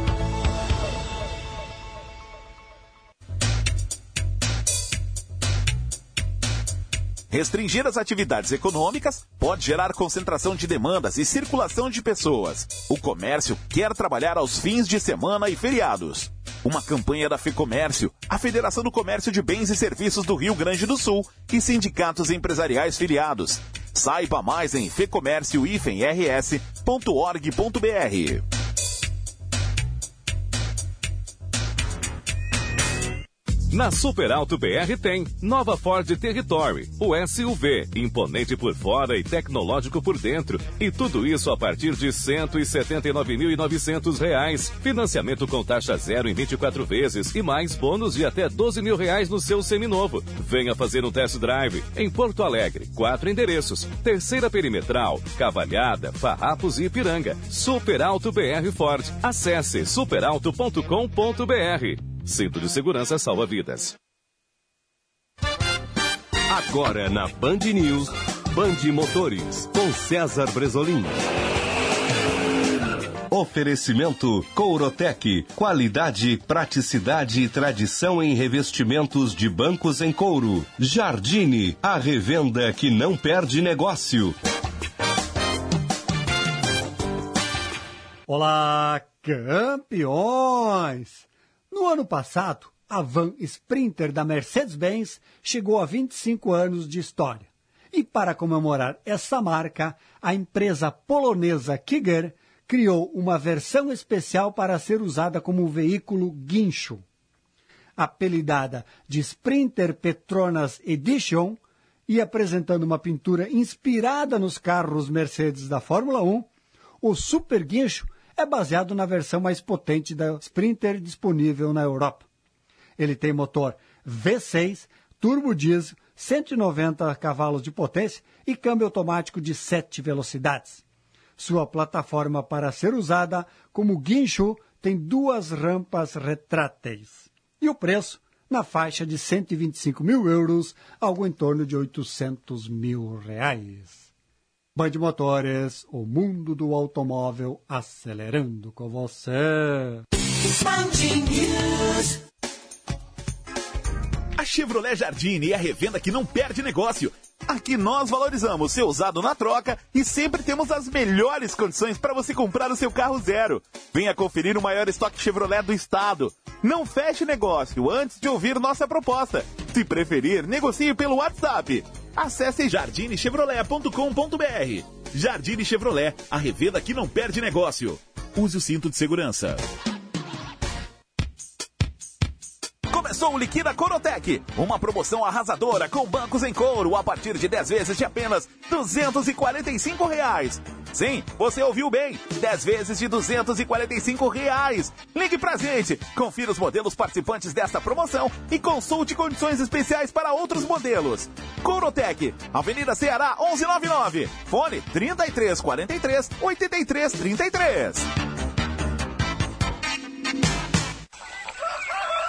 Restringir as atividades econômicas pode gerar concentração de demandas e circulação de pessoas. O comércio quer trabalhar aos fins de semana e feriados. Uma campanha da FEComércio, a Federação do Comércio de Bens e Serviços do Rio Grande do Sul e sindicatos empresariais filiados. Saiba mais em fecomércio-rs.org.br. Na Super Alto BR tem nova Ford Territory, o SUV, imponente por fora e tecnológico por dentro. E tudo isso a partir de R$ 179.900. Financiamento com taxa zero em 24 vezes e mais bônus de até 12 mil reais no seu seminovo. Venha fazer um test drive em Porto Alegre, quatro endereços. Terceira Perimetral, Cavalhada, Farrapos e Ipiranga. Super Alto BR Ford. Acesse superalto.com.br. Cinto de segurança salva vidas. Agora na Band News, Band Motores, com César Bresolim. Oferecimento Courotec. Qualidade, praticidade e tradição em revestimentos de bancos em couro. Jardine, a revenda que não perde negócio. Olá, campeões! No ano passado, a van Sprinter da Mercedes-Benz chegou a 25 anos de história. E para comemorar essa marca, a empresa polonesa Kiger criou uma versão especial para ser usada como veículo guincho. Apelidada de Sprinter Petronas Edition e apresentando uma pintura inspirada nos carros Mercedes da Fórmula 1, o Super Guincho é baseado na versão mais potente da Sprinter disponível na Europa. Ele tem motor V6, turbo diesel, 190 cavalos de potência e câmbio automático de 7 velocidades. Sua plataforma para ser usada como guincho tem duas rampas retráteis. E o preço na faixa de 125 mil euros, algo em torno de 800 mil reais. Band Motores, o mundo do automóvel acelerando com você. A Chevrolet Jardine é a revenda que não perde negócio. Aqui nós valorizamos seu usado na troca e sempre temos as melhores condições para você comprar o seu carro zero. Venha conferir o maior estoque Chevrolet do estado. Não feche negócio antes de ouvir nossa proposta. Se preferir, negocie pelo WhatsApp. Acesse jardinechevrolet.com.br. Jardine Chevrolet, a revenda que não perde negócio. Use o cinto de segurança. Começou o Liquida Corotec, uma promoção arrasadora com bancos em couro a partir de 10 vezes de apenas 245 reais. Sim, você ouviu bem, 10 vezes de 245 reais. Ligue pra gente, confira os modelos participantes desta promoção e consulte condições especiais para outros modelos. Corotec, Avenida Ceará 1199, fone 3343 8333.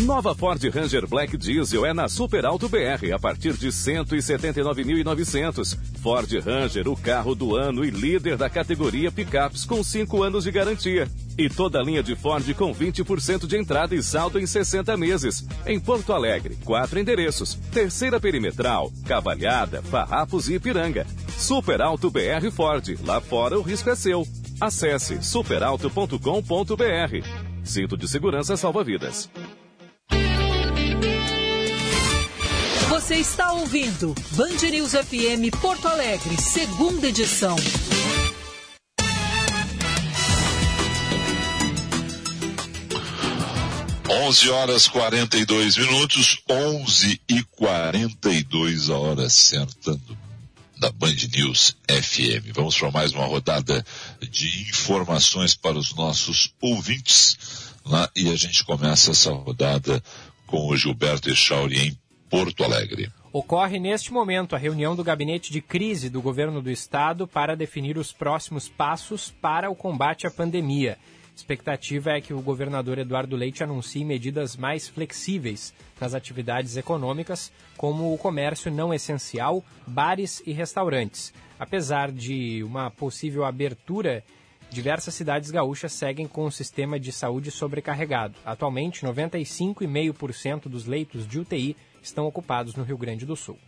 Nova Ford Ranger Black Diesel é na Super Alto BR a partir de 179.900. Ford Ranger, o carro do ano e líder da categoria picapes com 5 anos de garantia. E toda a linha de Ford com 20% de entrada e saldo em 60 meses. Em Porto Alegre, quatro endereços: Terceira Perimetral, Cavalhada, Farrapos e Ipiranga. Super Alto BR Ford. Lá fora o risco é seu. Acesse superalto.com.br. Cinto de segurança salva vidas. Você está ouvindo Band News FM Porto Alegre, segunda edição. Onze horas 42 minutos, 11 e 42 a hora certa da Band News FM. Vamos para mais uma rodada de informações para os nossos ouvintes. Lá, e a gente começa essa rodada com o Gilberto Echauri em Porto Alegre. Ocorre neste momento a reunião do gabinete de crise do governo do estado para definir os próximos passos para o combate à pandemia. Expectativa é que o governador Eduardo Leite anuncie medidas mais flexíveis nas atividades econômicas, como o comércio não essencial, bares e restaurantes. Apesar de uma possível abertura, diversas cidades gaúchas seguem com o sistema de saúde sobrecarregado. Atualmente, 95,5% dos leitos de UTI estão ocupados no Rio Grande do Sul.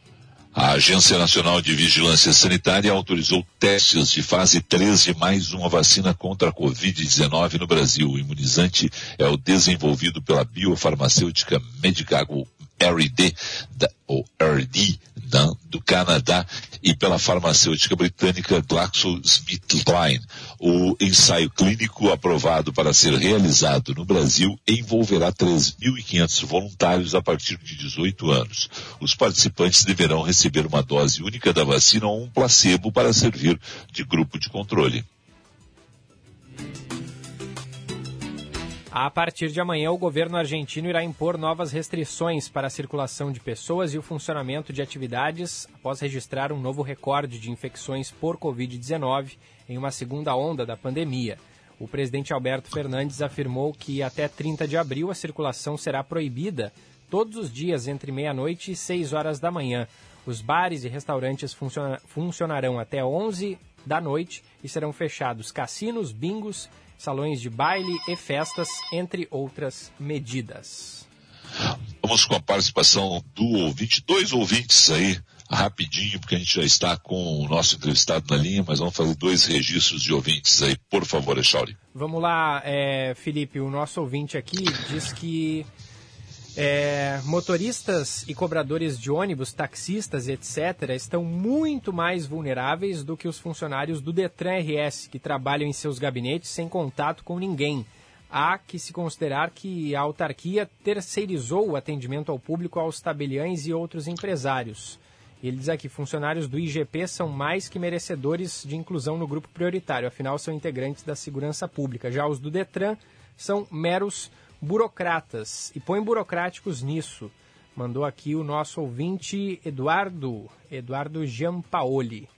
A Agência Nacional de Vigilância Sanitária autorizou testes de fase 3 de mais uma vacina contra a Covid-19 no Brasil. O imunizante é o desenvolvido pela biofarmacêutica Medicago RD, da, ou RD, do Canadá, e pela farmacêutica britânica GlaxoSmithKline. O ensaio clínico aprovado para ser realizado no Brasil envolverá 3.500 voluntários a partir de 18 anos. Os participantes deverão receber uma dose única da vacina ou um placebo para servir de grupo de controle. A partir de amanhã, o governo argentino irá impor novas restrições para a circulação de pessoas e o funcionamento de atividades após registrar um novo recorde de infecções por Covid-19 em uma segunda onda da pandemia. O presidente Alberto Fernandes afirmou que até 30 de abril a circulação será proibida todos os dias entre meia-noite e 6 horas da manhã. Os bares e restaurantes funciona, funcionarão até 11 da noite e serão fechados cassinos, bingos, salões de baile e festas, entre outras medidas. Vamos com a participação do ouvinte, dois ouvintes aí, rapidinho, porque a gente já está com o nosso entrevistado na linha, mas vamos fazer dois registros de ouvintes aí, por favor, Echauri. Vamos lá, é, Felipe, o nosso ouvinte aqui diz que é, motoristas e cobradores de ônibus, taxistas, etc., estão muito mais vulneráveis do que os funcionários do Detran RS, que trabalham em seus gabinetes sem contato com ninguém. Há que se considerar que a autarquia terceirizou o atendimento ao público aos tabeliães e outros empresários. Ele diz aqui: funcionários do IGP são mais que merecedores de inclusão no grupo prioritário, afinal, são integrantes da segurança pública. Já os do Detran são meros burocratas e põe burocráticos nisso. Mandou aqui o nosso ouvinte Eduardo, Eduardo Giampaoli.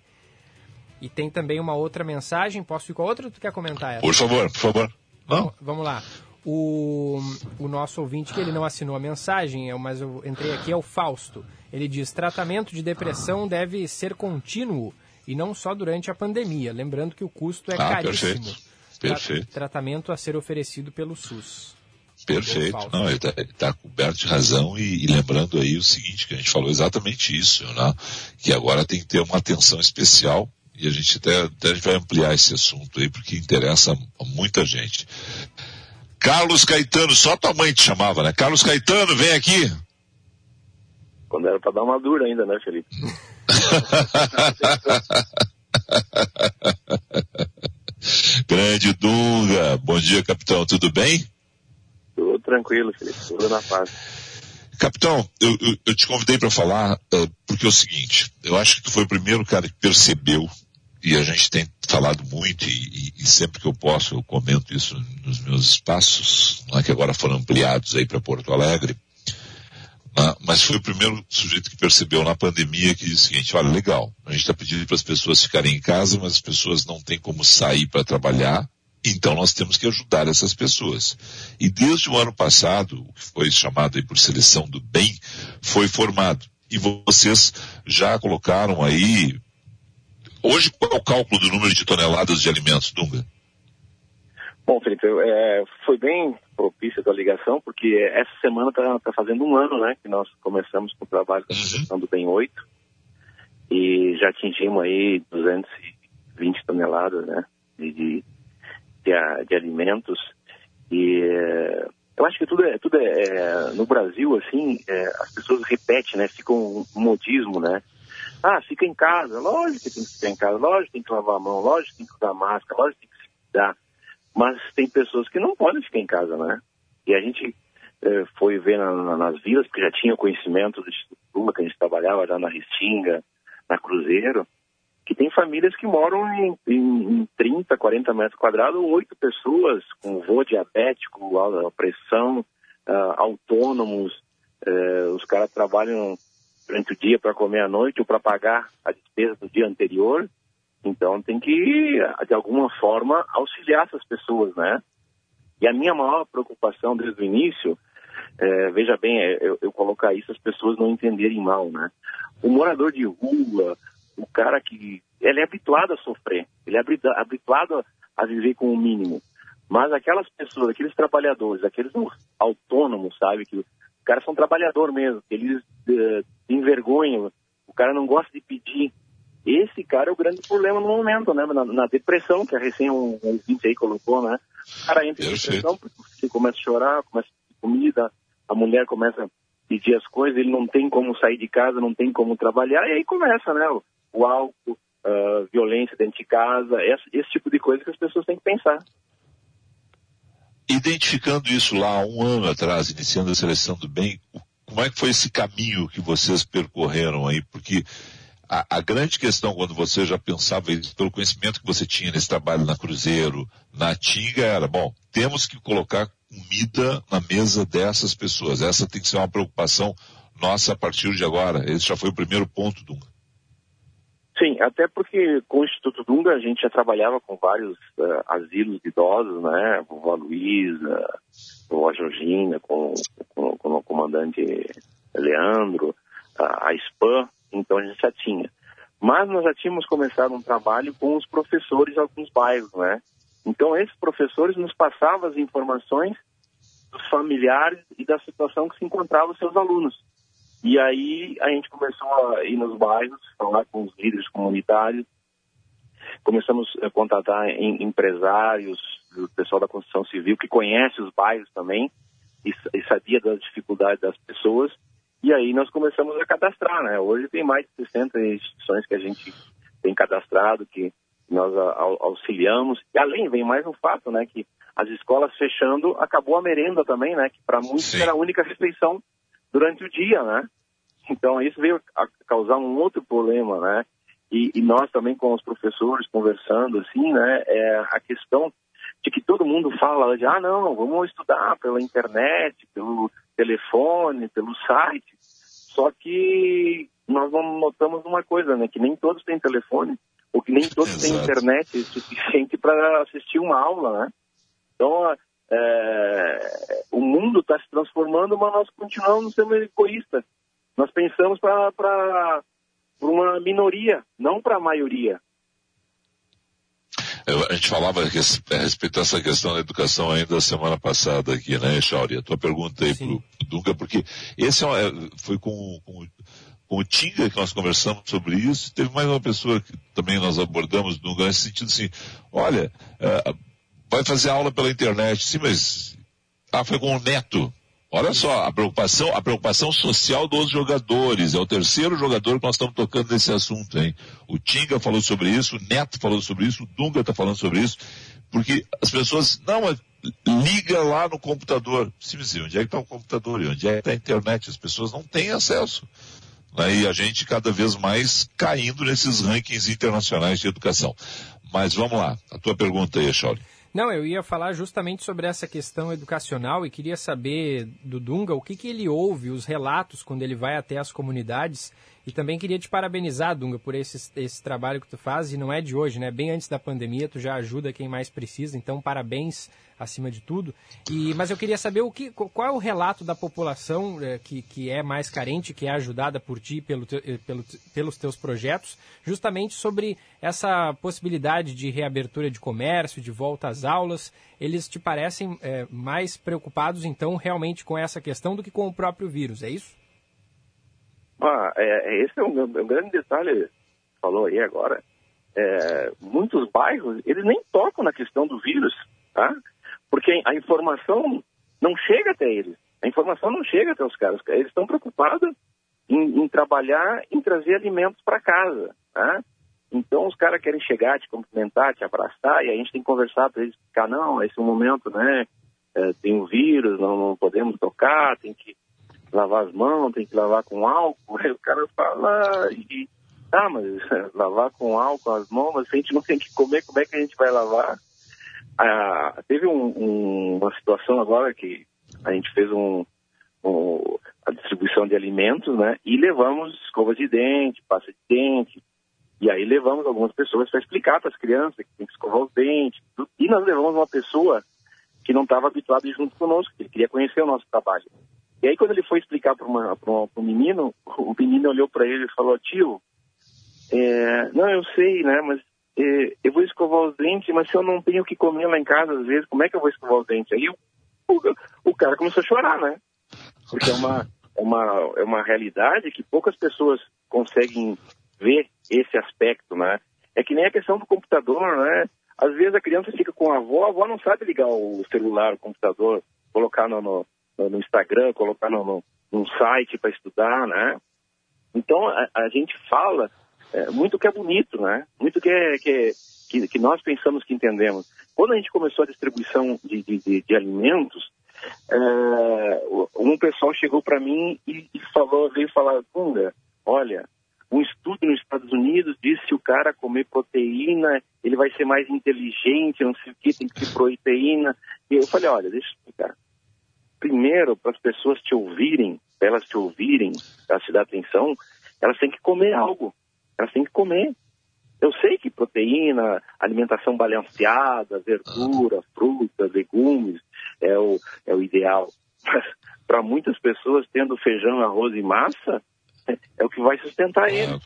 E tem também uma outra mensagem. Posso ir com a outra ou tu quer comentar essa? Por favor, por favor. Não? Vamos lá. O, o nosso ouvinte, que ele não assinou a mensagem, mas eu entrei aqui, é o Fausto. Ele diz: tratamento de depressão deve ser contínuo e não só durante a pandemia. Lembrando que o custo é ah, caríssimo. Perfeito. Perfeito. Tra tratamento a ser oferecido pelo SUS. Perfeito. Não, ele está tá coberto de razão e, e, lembrando aí o seguinte, que a gente falou exatamente isso, né? Que agora tem que ter uma atenção especial e a gente até, até a gente vai ampliar esse assunto aí porque interessa a muita gente. Carlos Caetano, só tua mãe te chamava, né? Carlos Caetano, vem aqui. Quando era para dar uma dura ainda, né, Felipe? Grande Dunga, bom dia, capitão, tudo bem? Tranquilo, Felipe, tudo na paz. Capitão, eu, eu, eu te convidei para falar uh, porque é o seguinte, eu acho que tu foi o primeiro cara que percebeu, e a gente tem falado muito, e, e sempre que eu posso eu comento isso nos meus espaços, né, que agora foram ampliados aí para Porto Alegre, mas foi o primeiro sujeito que percebeu na pandemia que disse o seguinte, olha, legal, a gente está pedindo para as pessoas ficarem em casa, mas as pessoas não têm como sair para trabalhar, então nós temos que ajudar essas pessoas. E desde o ano passado, o que foi chamado aí por seleção do bem, foi formado. E vocês já colocaram aí. Hoje qual é o cálculo do número de toneladas de alimentos, Dunga? Bom, Felipe, é, foi bem propícia a ligação, porque essa semana está tá fazendo um ano, né, que nós começamos com o trabalho da seleção do bem 8 e já atingimos aí 220 toneladas, né, de, de, de alimentos. E eu acho que tudo é, tudo é, é no Brasil assim, é, as pessoas repetem, né, ficam um modismo, né, ah, fica em casa, lógico que tem que ficar em casa, lógico que tem que lavar a mão, lógico que tem que usar máscara, lógico que tem que se cuidar, mas tem pessoas que não podem ficar em casa, né, e a gente é, foi ver na, na, nas vilas, porque já tinha conhecimento do Instituto que a gente trabalhava já na Restinga, na Cruzeiro, que tem famílias que moram em, em, em 30, 40 metros quadrados, oito pessoas com voo diabético, pressão, uh, autônomos, uh, os caras trabalham durante o dia para comer à noite ou para pagar a despesa do dia anterior. Então tem que, de alguma forma, auxiliar essas pessoas, né? E a minha maior preocupação desde o início, é, veja bem, é, eu, eu colocar isso as pessoas não entenderem mal, né? O morador de rua, o cara que ele é habituado a sofrer, ele é habituado a viver com o mínimo. Mas aquelas pessoas, aqueles trabalhadores, aqueles autônomos, sabe, que os caras são trabalhador mesmo, eles uh, envergonham, o cara não gosta de pedir. Esse cara é o grande problema no momento, né? Na, na depressão, que a recém um ouvinte aí colocou, né? O cara entra em depressão porque ele começa a chorar, começa a pedir comida, a mulher começa a pedir as coisas, ele não tem como sair de casa, não tem como trabalhar, e aí começa, né? O álcool, violência dentro de casa, esse, esse tipo de coisa que as pessoas têm que pensar. Identificando isso lá um ano atrás, iniciando a seleção do bem, como é que foi esse caminho que vocês percorreram aí? Porque a, a, grande questão quando você já pensava isso, pelo conhecimento que você tinha nesse trabalho na Cruzeiro, na Tinga, era, bom, temos que colocar comida na mesa dessas pessoas. Essa tem que ser uma preocupação nossa a partir de agora. Esse já foi o primeiro ponto, Dunga. Sim, até porque com o Instituto Dunga a gente já trabalhava com vários uh, asilos de idosos, né? Vovó Luísa, vovó Georgina, com, com, com, o comandante Leandro, a, a SPAM, então a gente já tinha. Mas nós já tínhamos começado um trabalho com os professores de alguns bairros, né? Então esses professores nos passavam as informações dos familiares e da situação que se encontravam os seus alunos. E aí a gente começou a ir nos bairros, falar com os líderes comunitários, começamos a contatar em, empresários, o pessoal da construção civil que conhece os bairros também e, e sabia das dificuldades das pessoas. E aí nós começamos a cadastrar, né? Hoje tem mais de 60 instituições que a gente tem cadastrado, que nós auxiliamos. E além, vem mais um fato, né? Que as escolas fechando, acabou a merenda também, né? Que para muitos Sim. era a única refeição durante o dia, né? Então isso veio a causar um outro problema, né? E, e, nós também com os professores conversando, assim, né? É a questão de que todo mundo fala de, ah, não, vamos estudar pela internet, pelo telefone, pelo site. Só que nós notamos uma coisa, né? Que nem todos têm telefone, ou que nem todos Exato. têm internet suficiente para assistir uma aula, né? Então, é, o mundo está se transformando, mas nós continuamos sendo egoístas. Nós pensamos para uma minoria, não para a maioria. A gente falava a respeito dessa questão da educação ainda semana passada aqui, né, Chauri? A tua pergunta aí Sim. pro Dunga, porque esse é, foi com, com, com, o Tinga que nós conversamos sobre isso. Teve mais uma pessoa que também nós abordamos, Dunga, nesse sentido assim, olha, é, vai fazer aula pela internet. Sim, mas ah, foi com o neto. Olha só, a preocupação, a preocupação social dos jogadores. É o terceiro jogador que nós estamos tocando nesse assunto, hein? O Tinga falou sobre isso, o Neto falou sobre isso, o Dunga está falando sobre isso, porque as pessoas, não, liga lá no computador. Sim, sim, onde é que está o computador? E onde é que está a internet? As pessoas não têm acesso. Né? E a gente cada vez mais caindo nesses rankings internacionais de educação. Mas vamos lá, a tua pergunta aí, Shauli. Não, eu ia falar justamente sobre essa questão educacional e queria saber do Dunga o que, que ele ouve, os relatos quando ele vai até as comunidades. E também queria te parabenizar, Dunga, por esse, esse trabalho que tu faz, e não é de hoje, né? Bem antes da pandemia, tu já ajuda quem mais precisa, então parabéns acima de tudo. E, mas eu queria saber o que, qual é o relato da população é, que, que é mais carente, que é ajudada por ti pelo, eh, pelo, pelos teus projetos, justamente sobre essa possibilidade de reabertura de comércio, de volta às aulas. Eles te parecem é, mais preocupados, então, realmente com essa questão do que com o próprio vírus, é isso? Ah, é, esse é um, um grande detalhe, falou aí agora. É, muitos bairros, eles nem tocam na questão do vírus, tá? Porque a informação não chega até eles. A informação não chega até os caras. Eles estão preocupados em, em trabalhar, em trazer alimentos para casa. Né? Então os caras querem chegar, te cumprimentar, te abraçar, e a gente tem que conversar para eles explicar, não, esse é o momento, né? É, tem um vírus, não, não, podemos tocar, tem que lavar as mãos, tem que lavar com álcool. Aí o cara fala, e, ah, mas lavar com álcool as mãos, mas se a gente não tem que comer, como é que a gente vai lavar? Ah, teve um, um, uma situação agora que a gente fez um, um, a distribuição de alimentos, né? E levamos escovas de dente, pasta de dente. E aí levamos algumas pessoas para explicar para as crianças que tem que escovar os dentes. E nós levamos uma pessoa que não estava habituada junto conosco, que queria conhecer o nosso trabalho. E aí quando ele foi explicar para um menino, o menino olhou para ele e falou, tio, é, não, eu sei, né? Mas é, eu vou escovar os dentes, mas se eu não tenho o que comer lá em casa, às vezes, como é que eu vou escovar os dentes? Aí o, o, o cara começou a chorar, né? Porque é uma, é, uma, é uma realidade que poucas pessoas conseguem ver esse aspecto, né? É que nem a questão do computador, né? Às vezes a criança fica com a avó, a avó não sabe ligar o celular, o computador, colocar no, no, no Instagram, colocar no, no, num site para estudar, né? Então a, a gente fala é, muito que é bonito, né? Muito que, é, que, é, que, que, nós pensamos que entendemos. Quando a gente começou a distribuição de, de, de, de alimentos, é, um pessoal chegou para mim e, e, falou, veio falar, Gunga, olha, um estudo nos Estados Unidos diz que o cara comer proteína, ele vai ser mais inteligente, não sei o que, tem que ter proteína. E eu falei, olha, deixa eu explicar. Primeiro, para as pessoas te ouvirem, para elas te ouvirem, para te dar atenção, elas têm que comer algo. Elas têm que comer. Eu sei que proteína, alimentação balanceada, verdura, frutas, legumes é o, é o ideal. Mas para muitas pessoas, tendo feijão, arroz e massa, é o que vai sustentar ele.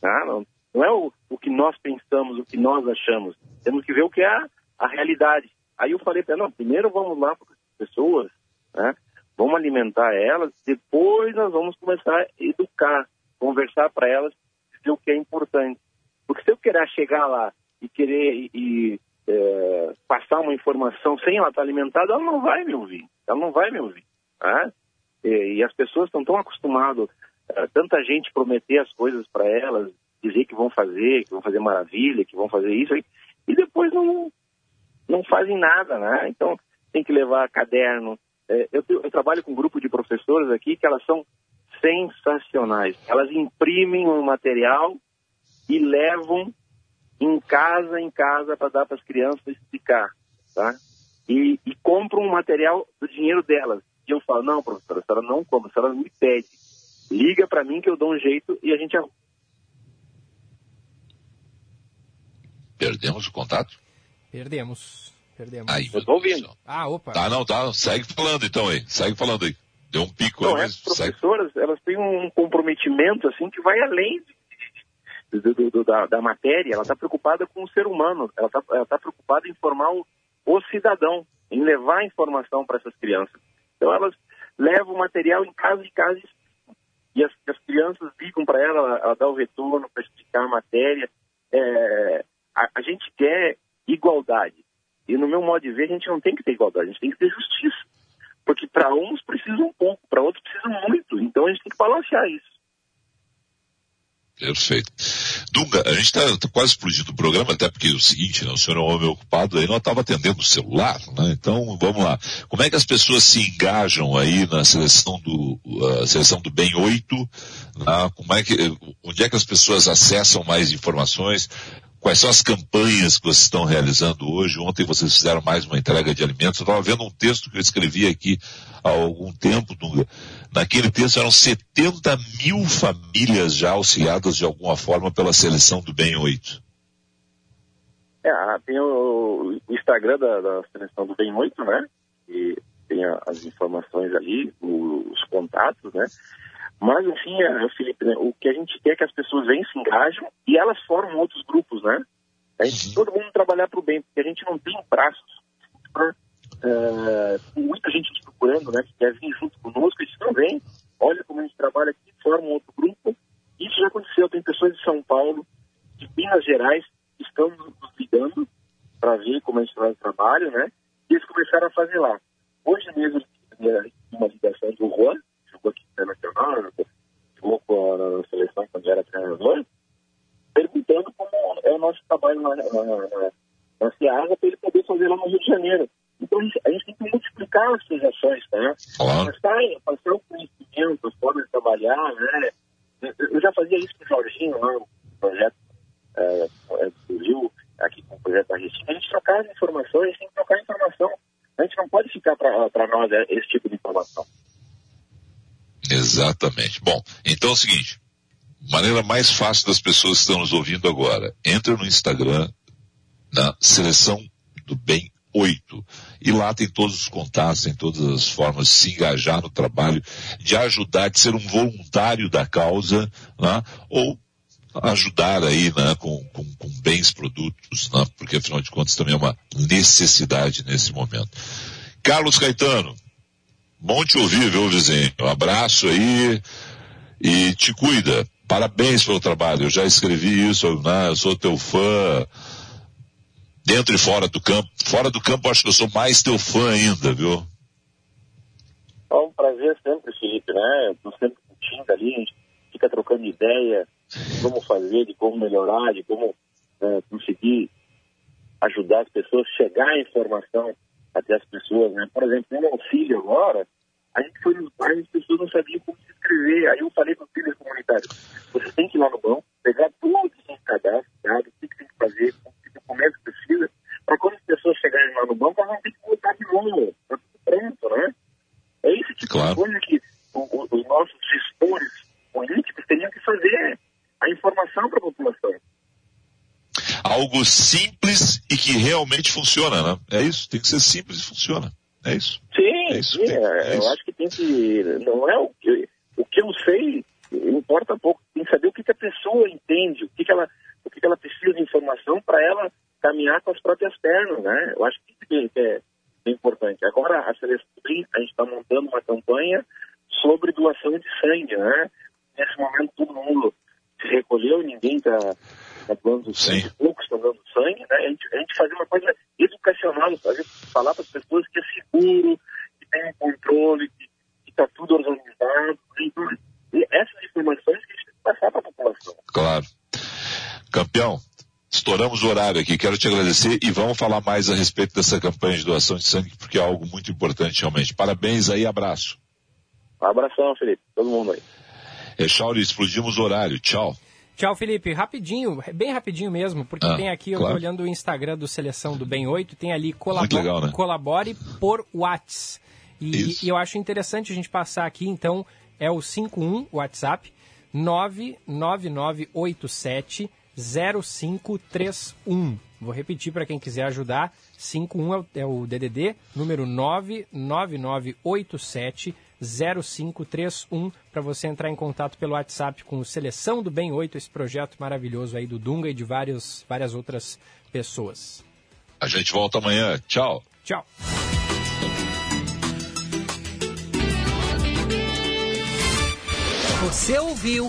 Tá? Não, não é o, o que nós pensamos, o que nós achamos. Temos que ver o que é a, a realidade. Aí eu falei para ela, não, primeiro vamos lá para as pessoas, né? vamos alimentar elas, depois nós vamos começar a educar, conversar para elas, dizer o que é importante. Porque se eu querer chegar lá e querer e, e é, passar uma informação sem ela estar alimentada, ela não vai me ouvir. Ela não vai me ouvir. Tá? E, e as pessoas estão tão acostumadas, é, tanta gente prometer as coisas para elas, dizer que vão fazer, que vão fazer maravilha, que vão fazer isso, e depois não, não fazem nada, né? Então tem que levar caderno. É, eu, eu trabalho com um grupo de professores aqui que elas são sensacionais. Elas imprimem um material e levam em casa, em casa, para dar para as crianças explicar, tá? E, e compram um material do dinheiro delas. E eu falo, não, professora, a senhora não compra, a senhora me pede. Liga para mim que eu dou um jeito e a gente arruma. Perdemos o contato? Perdemos. Perdemos. Aí, eu tô ouvindo. Ah, opa. Tá, não, tá. Segue falando então aí. Segue falando aí. Deu um pico não, aí, as professoras, segue. elas têm um comprometimento assim que vai além do, do, do, da, da, matéria. Ela está preocupada com o ser humano. Ela está tá preocupada em formar o, o cidadão, em levar a informação para essas crianças. Então elas levam o material em casa de casa e as, as crianças ligam para ela, ela, ela dá o retorno para explicar a matéria. É, a, a gente quer igualdade. E no meu modo de ver, a gente não tem que ter igualdade, a gente tem que ter justiça. Porque para uns precisa um pouco, para outros precisa muito. Então a gente tem que balancear isso. Perfeito. Dunga, a gente está tá quase explodindo o programa, até porque é o seguinte, né, o senhor é um homem ocupado aí, não estava atendendo o celular, né? Então, vamos lá. Como é que as pessoas se engajam aí na seleção do, uh, seleção do Bem 8? Né? Como é que, onde é que as pessoas acessam mais informações? Quais são as campanhas que vocês estão realizando hoje? Ontem vocês fizeram mais uma entrega de alimentos. Eu estava vendo um texto que eu escrevi aqui há algum tempo. Naquele texto eram 70 mil famílias já auxiliadas de alguma forma pela seleção do Bem 8. É, tem o, Instagram da, da, seleção do Bem 8, né? E tem as informações ali, os contatos, né? Mas, assim, Felipe, né, o que a gente quer é que as pessoas venham, se engajam e elas formam outros grupos, né? A gente, todo mundo trabalhar para o bem, porque a gente não tem braços é, muita gente nos procurando, né? Que quer vir junto conosco, eles não vêm. Olha como a gente trabalha aqui, forma um outro grupo. Isso já aconteceu, tem pessoas de São Paulo, de Minas Gerais, que estão nos ligando para ver como a gente faz o trabalho, né? E eles começaram a fazer lá. Hoje mesmo, uma ligação do Juan, a, seleção quando era treinador, perguntando como é o nosso trabalho na, na, na, na Ciasa para ele poder fazer lá no Rio de Janeiro. Então a gente, a gente tem que multiplicar as sugestões, né? Claro. Passar, passar o conhecimento, as formas de trabalhar, né? Eu já fazia isso com o Jorginho lá, no projeto é, do Rio, aqui com o projeto da Restina. A gente trocar as informações, a gente tem que trocar informação. A gente não pode ficar para nós é, esse tipo de informação. Exatamente. Bom, então é o seguinte, maneira mais fácil das pessoas que estão nos ouvindo agora, entra no Instagram, na seleção do bem 8. E lá tem todos os contatos, tem todas as formas de se engajar no trabalho, de ajudar, de ser um voluntário da causa, né? ou ajudar aí né, com, com, com bens, produtos, né? porque afinal de contas também é uma necessidade nesse momento. Carlos Caetano, bom te ouvir, viu, vizinho? Um abraço aí e te cuida. Parabéns pelo trabalho. Eu já escrevi isso, né? Eu sou teu fã dentro e fora do campo. Fora do campo, acho que eu sou mais teu fã ainda, viu? É um prazer sempre, Felipe, né? Estou sempre curtindo ali, a gente fica trocando ideia de como fazer, de como melhorar, de como é, conseguir ajudar as pessoas, chegar a informação até as pessoas, né? Por exemplo, no auxílio agora, a gente foi nos bairros, as pessoas não sabiam como se inscrever. Aí eu falei com os líderes comunitários, você tem que ir lá no banco, pegar todos os cadastros, o que tem que fazer, é que precisa, para quando as pessoas chegarem lá no banco, elas vão ter que voltar de novo, está tudo pronto, né? É esse tipo claro. de coisa que o, o, os nossos gestores políticos teriam que fazer a informação para a população. Algo simples que realmente funciona, né? É isso, tem que ser simples e funciona. É isso. Sim, é isso sim é, é eu isso. acho que tem que. Não é o que, o que eu sei, importa pouco, tem que saber o que, que a pessoa entende, o que, que ela, o que, que ela precisa de informação para ela caminhar com as próprias pernas, né? Eu acho que isso que é, é importante. Agora, a Seleção a gente está montando uma campanha sobre doação de sangue, né? Nesse momento todo mundo se recolheu, ninguém está tá doando sangue, poucos estão dando sangue, né? A gente, a gente fazer uma coisa educacional, fazer, falar para as pessoas que é seguro, que tem controle, que está tudo organizado. Então, essas informações que a gente tem que passar para a população. Claro. Campeão, estouramos o horário aqui. Quero te agradecer e vamos falar mais a respeito dessa campanha de doação de sangue, porque é algo muito importante realmente. Parabéns aí, abraço. Um abração, Felipe. Todo mundo aí. É, Chauri, explodimos o horário. Tchau. Tchau, Felipe. Rapidinho, bem rapidinho mesmo, porque Ah, tem aqui, eu claro. tô olhando o Instagram do Seleção do Bem 8, tem ali colabo Muito legal, né? colabore por Whats. E, e eu acho interessante a gente passar aqui, então, é o 51 WhatsApp 99987 0531. Vou repetir para quem quiser ajudar. 51 é o, é o DDD, número 99987 0531 para você entrar em contato pelo WhatsApp com o Seleção do Bem 8, esse projeto maravilhoso aí do Dunga e de vários, várias outras pessoas. A gente volta amanhã. Tchau. Tchau. Você ouviu